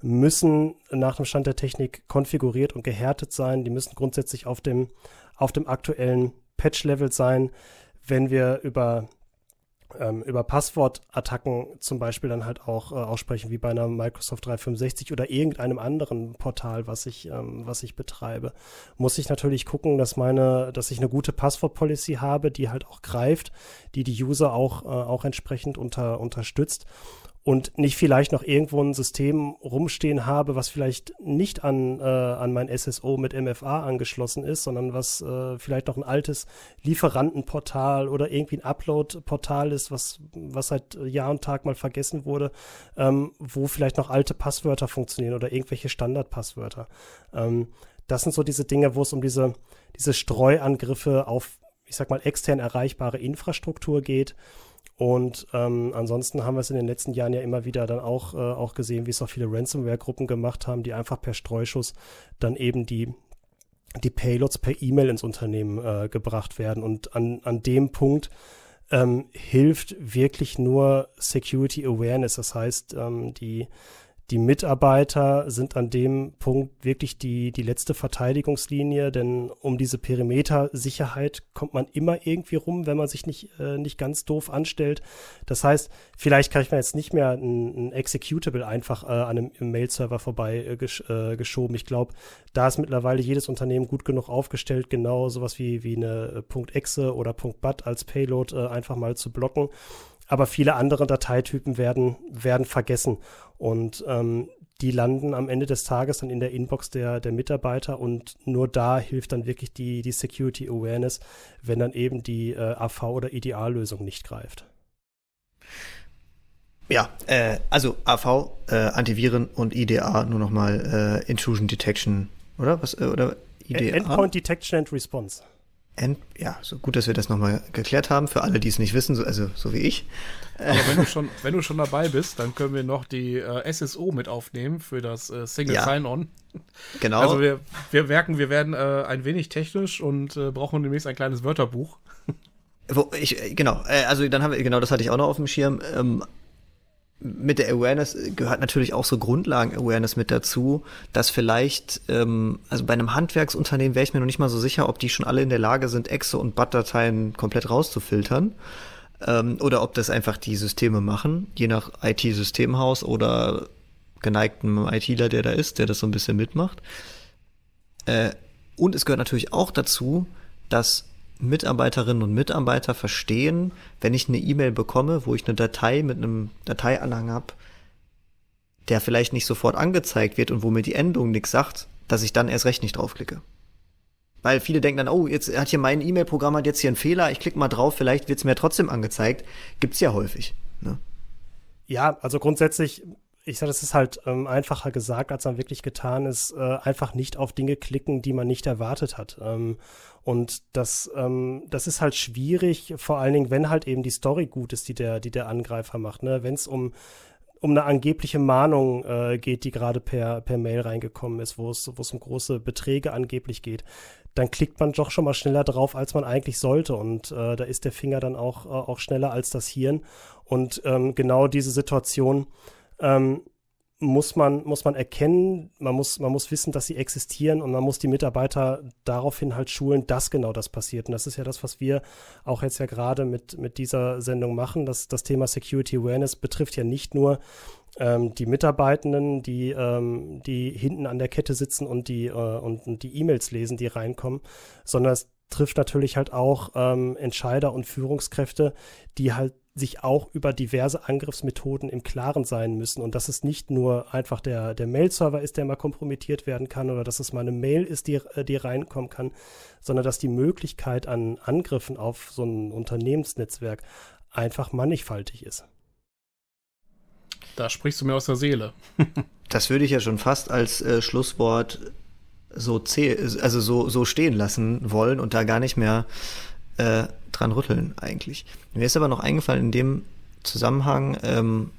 müssen nach dem Stand der Technik konfiguriert und gehärtet sein. Die müssen grundsätzlich auf dem, auf dem aktuellen Patch-Level sein. Wenn wir über ähm, über Passwortattacken zum Beispiel dann halt auch äh, aussprechen, wie bei einer Microsoft 365 oder irgendeinem anderen Portal, was ich, ähm, was ich betreibe, muss ich natürlich gucken, dass meine, dass ich eine gute Passwort-Policy habe, die halt auch greift, die die User auch, äh, auch entsprechend unter, unterstützt und nicht vielleicht noch irgendwo ein System rumstehen habe, was vielleicht nicht an, äh, an mein SSO mit MFA angeschlossen ist, sondern was äh, vielleicht noch ein altes Lieferantenportal oder irgendwie ein Upload-Portal ist, was, was seit Jahr und Tag mal vergessen wurde, ähm, wo vielleicht noch alte Passwörter funktionieren oder irgendwelche Standardpasswörter. Ähm, das sind so diese Dinge, wo es um diese, diese Streuangriffe auf, ich sag mal, extern erreichbare Infrastruktur geht und ähm, ansonsten haben wir es in den letzten Jahren ja immer wieder dann auch, äh, auch gesehen, wie es auch viele Ransomware-Gruppen gemacht haben, die einfach per Streuschuss dann eben die, die Payloads per E-Mail ins Unternehmen äh, gebracht werden. Und an, an dem Punkt ähm, hilft wirklich nur Security Awareness. Das heißt, ähm, die die Mitarbeiter sind an dem Punkt wirklich die, die letzte Verteidigungslinie, denn um diese Perimetersicherheit kommt man immer irgendwie rum, wenn man sich nicht, äh, nicht ganz doof anstellt. Das heißt, vielleicht kann ich mir jetzt nicht mehr ein, ein Executable einfach äh, an einem Mail-Server vorbei äh, gesch äh, geschoben. Ich glaube, da ist mittlerweile jedes Unternehmen gut genug aufgestellt, genau sowas wie, wie eine äh, .exe oder .bat als Payload äh, einfach mal zu blocken aber viele andere Dateitypen werden, werden vergessen. Und ähm, die landen am Ende des Tages dann in der Inbox der, der Mitarbeiter und nur da hilft dann wirklich die, die Security Awareness, wenn dann eben die äh, AV- oder IDA-Lösung nicht greift. Ja, äh, also AV, äh, Antiviren und IDA nur nochmal äh, Intrusion Detection, oder? Was, äh, oder IDA? Endpoint Detection and Response. End, ja, so gut, dass wir das nochmal geklärt haben, für alle, die es nicht wissen, so, also so wie ich. Aber wenn du, schon, wenn du schon dabei bist, dann können wir noch die äh, SSO mit aufnehmen für das äh, Single ja. Sign-On. Genau. Also wir, wir merken, wir werden äh, ein wenig technisch und äh, brauchen demnächst ein kleines Wörterbuch. Wo ich, äh, genau, äh, also dann haben wir, genau, das hatte ich auch noch auf dem Schirm. Ähm, mit der Awareness gehört natürlich auch so Grundlagen-Awareness mit dazu, dass vielleicht, ähm, also bei einem Handwerksunternehmen wäre ich mir noch nicht mal so sicher, ob die schon alle in der Lage sind, Exe und BAT-Dateien komplett rauszufiltern. Ähm, oder ob das einfach die Systeme machen, je nach IT-Systemhaus oder geneigtem ITler, der da ist, der das so ein bisschen mitmacht. Äh, und es gehört natürlich auch dazu, dass Mitarbeiterinnen und Mitarbeiter verstehen, wenn ich eine E-Mail bekomme, wo ich eine Datei mit einem Dateianhang habe, der vielleicht nicht sofort angezeigt wird und wo mir die Endung nichts sagt, dass ich dann erst recht nicht draufklicke. Weil viele denken dann, oh, jetzt hat hier mein E-Mail-Programm hat jetzt hier einen Fehler, ich klicke mal drauf, vielleicht wird es mir trotzdem angezeigt. Gibt's ja häufig. Ne? Ja, also grundsätzlich ich sage, das ist halt ähm, einfacher gesagt, als dann wirklich getan ist, äh, einfach nicht auf Dinge klicken, die man nicht erwartet hat. Ähm, und das, ähm, das ist halt schwierig, vor allen Dingen, wenn halt eben die Story gut ist, die der, die der Angreifer macht. Ne? Wenn es um um eine angebliche Mahnung äh, geht, die gerade per, per Mail reingekommen ist, wo es, wo es um große Beträge angeblich geht, dann klickt man doch schon mal schneller drauf, als man eigentlich sollte. Und äh, da ist der Finger dann auch, äh, auch schneller als das Hirn. Und ähm, genau diese Situation ähm, muss man, muss man erkennen, man muss, man muss wissen, dass sie existieren und man muss die Mitarbeiter daraufhin halt schulen, dass genau das passiert. Und das ist ja das, was wir auch jetzt ja gerade mit, mit dieser Sendung machen. Das, das Thema Security Awareness betrifft ja nicht nur ähm, die Mitarbeitenden, die, ähm, die hinten an der Kette sitzen und die, äh, und, und die E-Mails lesen, die reinkommen, sondern es trifft natürlich halt auch ähm, Entscheider und Führungskräfte, die halt sich auch über diverse Angriffsmethoden im Klaren sein müssen und dass es nicht nur einfach der, der Mail-Server ist, der mal kompromittiert werden kann oder dass es mal eine Mail ist, die, äh, die reinkommen kann, sondern dass die Möglichkeit an Angriffen auf so ein Unternehmensnetzwerk einfach mannigfaltig ist. Da sprichst du mir aus der Seele. [laughs] das würde ich ja schon fast als äh, Schlusswort so also so, so stehen lassen wollen und da gar nicht mehr äh, dran rütteln eigentlich. Mir ist aber noch eingefallen in dem Zusammenhang, ähm,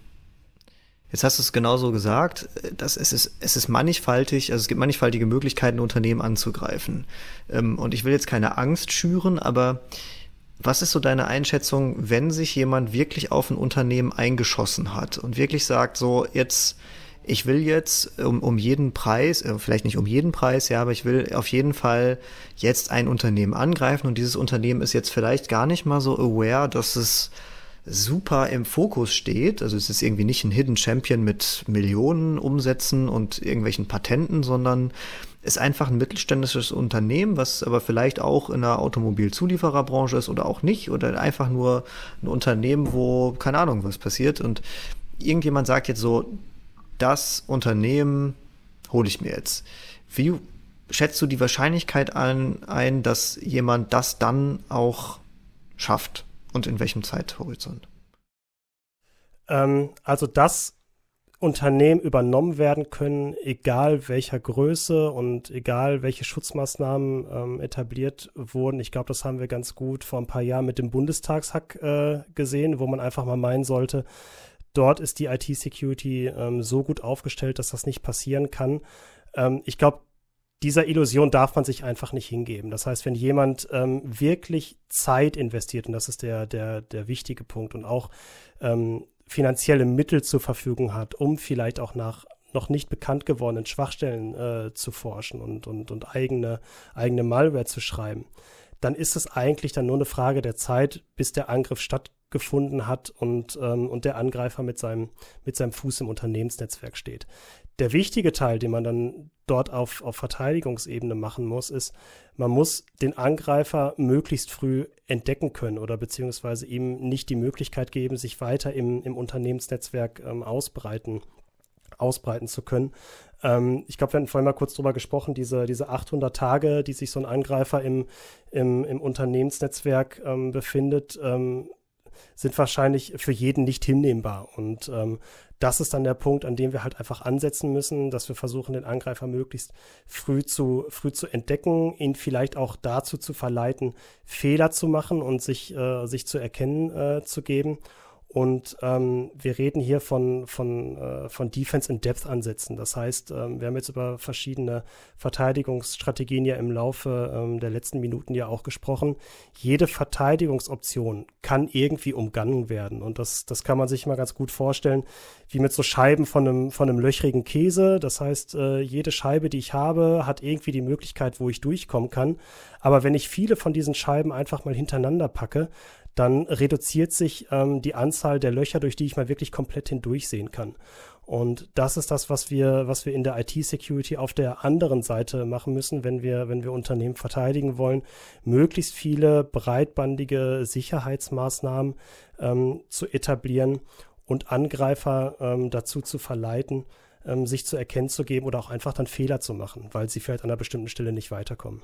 jetzt hast du es genauso gesagt, dass es ist, es ist mannigfaltig, also es gibt mannigfaltige Möglichkeiten, Unternehmen anzugreifen. Ähm, und ich will jetzt keine Angst schüren, aber was ist so deine Einschätzung, wenn sich jemand wirklich auf ein Unternehmen eingeschossen hat und wirklich sagt, so jetzt ich will jetzt um, um jeden Preis, äh, vielleicht nicht um jeden Preis, ja, aber ich will auf jeden Fall jetzt ein Unternehmen angreifen. Und dieses Unternehmen ist jetzt vielleicht gar nicht mal so aware, dass es super im Fokus steht. Also es ist irgendwie nicht ein Hidden Champion mit Millionen Umsätzen und irgendwelchen Patenten, sondern ist einfach ein mittelständisches Unternehmen, was aber vielleicht auch in der Automobilzuliefererbranche ist oder auch nicht. Oder einfach nur ein Unternehmen, wo keine Ahnung was passiert. Und irgendjemand sagt jetzt so, das Unternehmen hole ich mir jetzt. Wie schätzt du die Wahrscheinlichkeit an, ein, dass jemand das dann auch schafft und in welchem Zeithorizont? Ähm, also, dass Unternehmen übernommen werden können, egal welcher Größe und egal welche Schutzmaßnahmen ähm, etabliert wurden. Ich glaube, das haben wir ganz gut vor ein paar Jahren mit dem Bundestagshack äh, gesehen, wo man einfach mal meinen sollte, dort ist die IT-Security ähm, so gut aufgestellt, dass das nicht passieren kann. Ähm, ich glaube, dieser Illusion darf man sich einfach nicht hingeben. Das heißt, wenn jemand ähm, wirklich Zeit investiert, und das ist der, der, der wichtige Punkt, und auch ähm, finanzielle Mittel zur Verfügung hat, um vielleicht auch nach noch nicht bekannt gewordenen Schwachstellen äh, zu forschen und, und, und eigene, eigene Malware zu schreiben, dann ist es eigentlich dann nur eine Frage der Zeit, bis der Angriff stattgefunden hat und, ähm, und der Angreifer mit seinem, mit seinem Fuß im Unternehmensnetzwerk steht. Der wichtige Teil, den man dann dort auf, auf Verteidigungsebene machen muss, ist, man muss den Angreifer möglichst früh entdecken können oder beziehungsweise ihm nicht die Möglichkeit geben, sich weiter im, im Unternehmensnetzwerk ähm, ausbreiten, ausbreiten zu können. Ähm, ich glaube, wir hatten vorhin mal kurz drüber gesprochen, diese, diese 800 Tage, die sich so ein Angreifer im, im, im Unternehmensnetzwerk ähm, befindet, ähm, sind wahrscheinlich für jeden nicht hinnehmbar. Und ähm, das ist dann der Punkt, an dem wir halt einfach ansetzen müssen, dass wir versuchen, den Angreifer möglichst früh zu, früh zu entdecken, ihn vielleicht auch dazu zu verleiten, Fehler zu machen und sich, äh, sich zu erkennen äh, zu geben und ähm, wir reden hier von, von, äh, von Defense in Depth Ansätzen. Das heißt, ähm, wir haben jetzt über verschiedene Verteidigungsstrategien ja im Laufe ähm, der letzten Minuten ja auch gesprochen. Jede Verteidigungsoption kann irgendwie umgangen werden. Und das, das kann man sich mal ganz gut vorstellen, wie mit so Scheiben von einem, von einem löchrigen Käse. Das heißt, äh, jede Scheibe, die ich habe, hat irgendwie die Möglichkeit, wo ich durchkommen kann. Aber wenn ich viele von diesen Scheiben einfach mal hintereinander packe, dann reduziert sich ähm, die Anzahl der Löcher, durch die ich mal wirklich komplett hindurchsehen kann. Und das ist das, was wir, was wir in der IT-Security auf der anderen Seite machen müssen, wenn wir, wenn wir Unternehmen verteidigen wollen, möglichst viele breitbandige Sicherheitsmaßnahmen ähm, zu etablieren und Angreifer ähm, dazu zu verleiten, ähm, sich zu erkennen zu geben oder auch einfach dann Fehler zu machen, weil sie vielleicht an einer bestimmten Stelle nicht weiterkommen.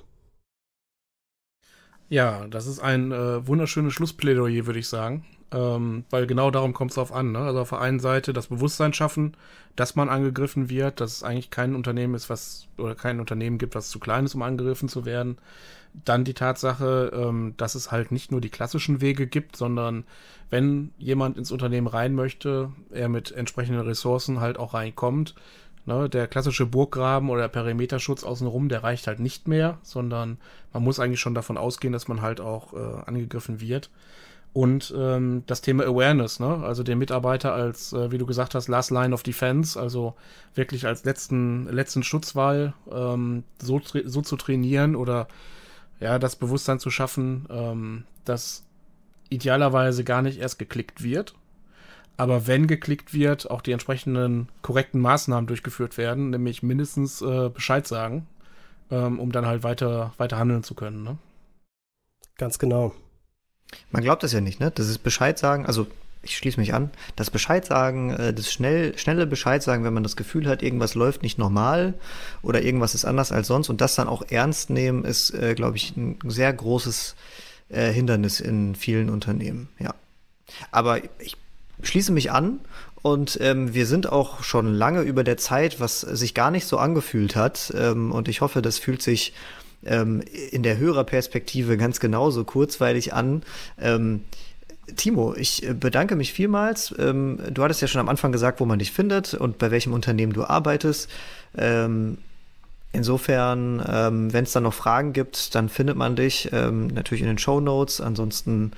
Ja, das ist ein äh, wunderschönes Schlussplädoyer, würde ich sagen. Ähm, weil genau darum kommt es drauf an. Ne? Also auf der einen Seite das Bewusstsein schaffen, dass man angegriffen wird, dass es eigentlich kein Unternehmen ist, was oder kein Unternehmen gibt, was zu klein ist, um angegriffen zu werden. Dann die Tatsache, ähm, dass es halt nicht nur die klassischen Wege gibt, sondern wenn jemand ins Unternehmen rein möchte, er mit entsprechenden Ressourcen halt auch reinkommt Ne, der klassische Burggraben oder Perimeterschutz außenrum, der reicht halt nicht mehr, sondern man muss eigentlich schon davon ausgehen, dass man halt auch äh, angegriffen wird. Und ähm, das Thema Awareness, ne? also den Mitarbeiter als, äh, wie du gesagt hast, Last Line of Defense, also wirklich als letzten, letzten Schutzwall ähm, so, so zu trainieren oder ja, das Bewusstsein zu schaffen, ähm, dass idealerweise gar nicht erst geklickt wird, aber wenn geklickt wird, auch die entsprechenden korrekten Maßnahmen durchgeführt werden, nämlich mindestens äh, Bescheid sagen, ähm, um dann halt weiter, weiter handeln zu können. Ne? Ganz genau. Man glaubt das ja nicht, ne? Das ist Bescheid sagen. Also ich schließe mich an, das Bescheid sagen, äh, das schnell, schnelle Bescheid sagen, wenn man das Gefühl hat, irgendwas läuft nicht normal oder irgendwas ist anders als sonst und das dann auch ernst nehmen, ist, äh, glaube ich, ein sehr großes äh, Hindernis in vielen Unternehmen, ja. Aber ich schließe mich an und ähm, wir sind auch schon lange über der Zeit, was sich gar nicht so angefühlt hat. Ähm, und ich hoffe, das fühlt sich ähm, in der Hörerperspektive ganz genauso kurzweilig an. Ähm, Timo, ich äh, bedanke mich vielmals. Ähm, du hattest ja schon am Anfang gesagt, wo man dich findet und bei welchem Unternehmen du arbeitest. Ähm, insofern, wenn es da noch Fragen gibt, dann findet man dich natürlich in den Show Notes. Ansonsten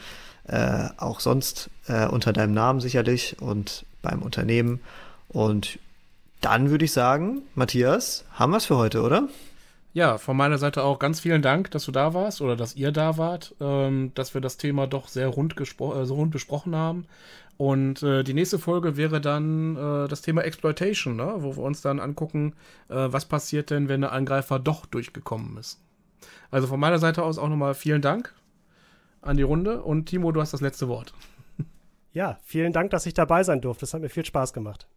äh, auch sonst äh, unter deinem Namen sicherlich und beim Unternehmen. Und dann würde ich sagen, Matthias, haben wir es für heute, oder? Ja, von meiner Seite auch ganz vielen Dank, dass du da warst oder dass ihr da wart, ähm, dass wir das Thema doch sehr rund, äh, rund besprochen haben. Und äh, die nächste Folge wäre dann äh, das Thema Exploitation, ne? wo wir uns dann angucken, äh, was passiert denn, wenn der Angreifer doch durchgekommen ist. Also von meiner Seite aus auch nochmal vielen Dank an die Runde und Timo, du hast das letzte Wort. Ja, vielen Dank, dass ich dabei sein durfte. Es hat mir viel Spaß gemacht.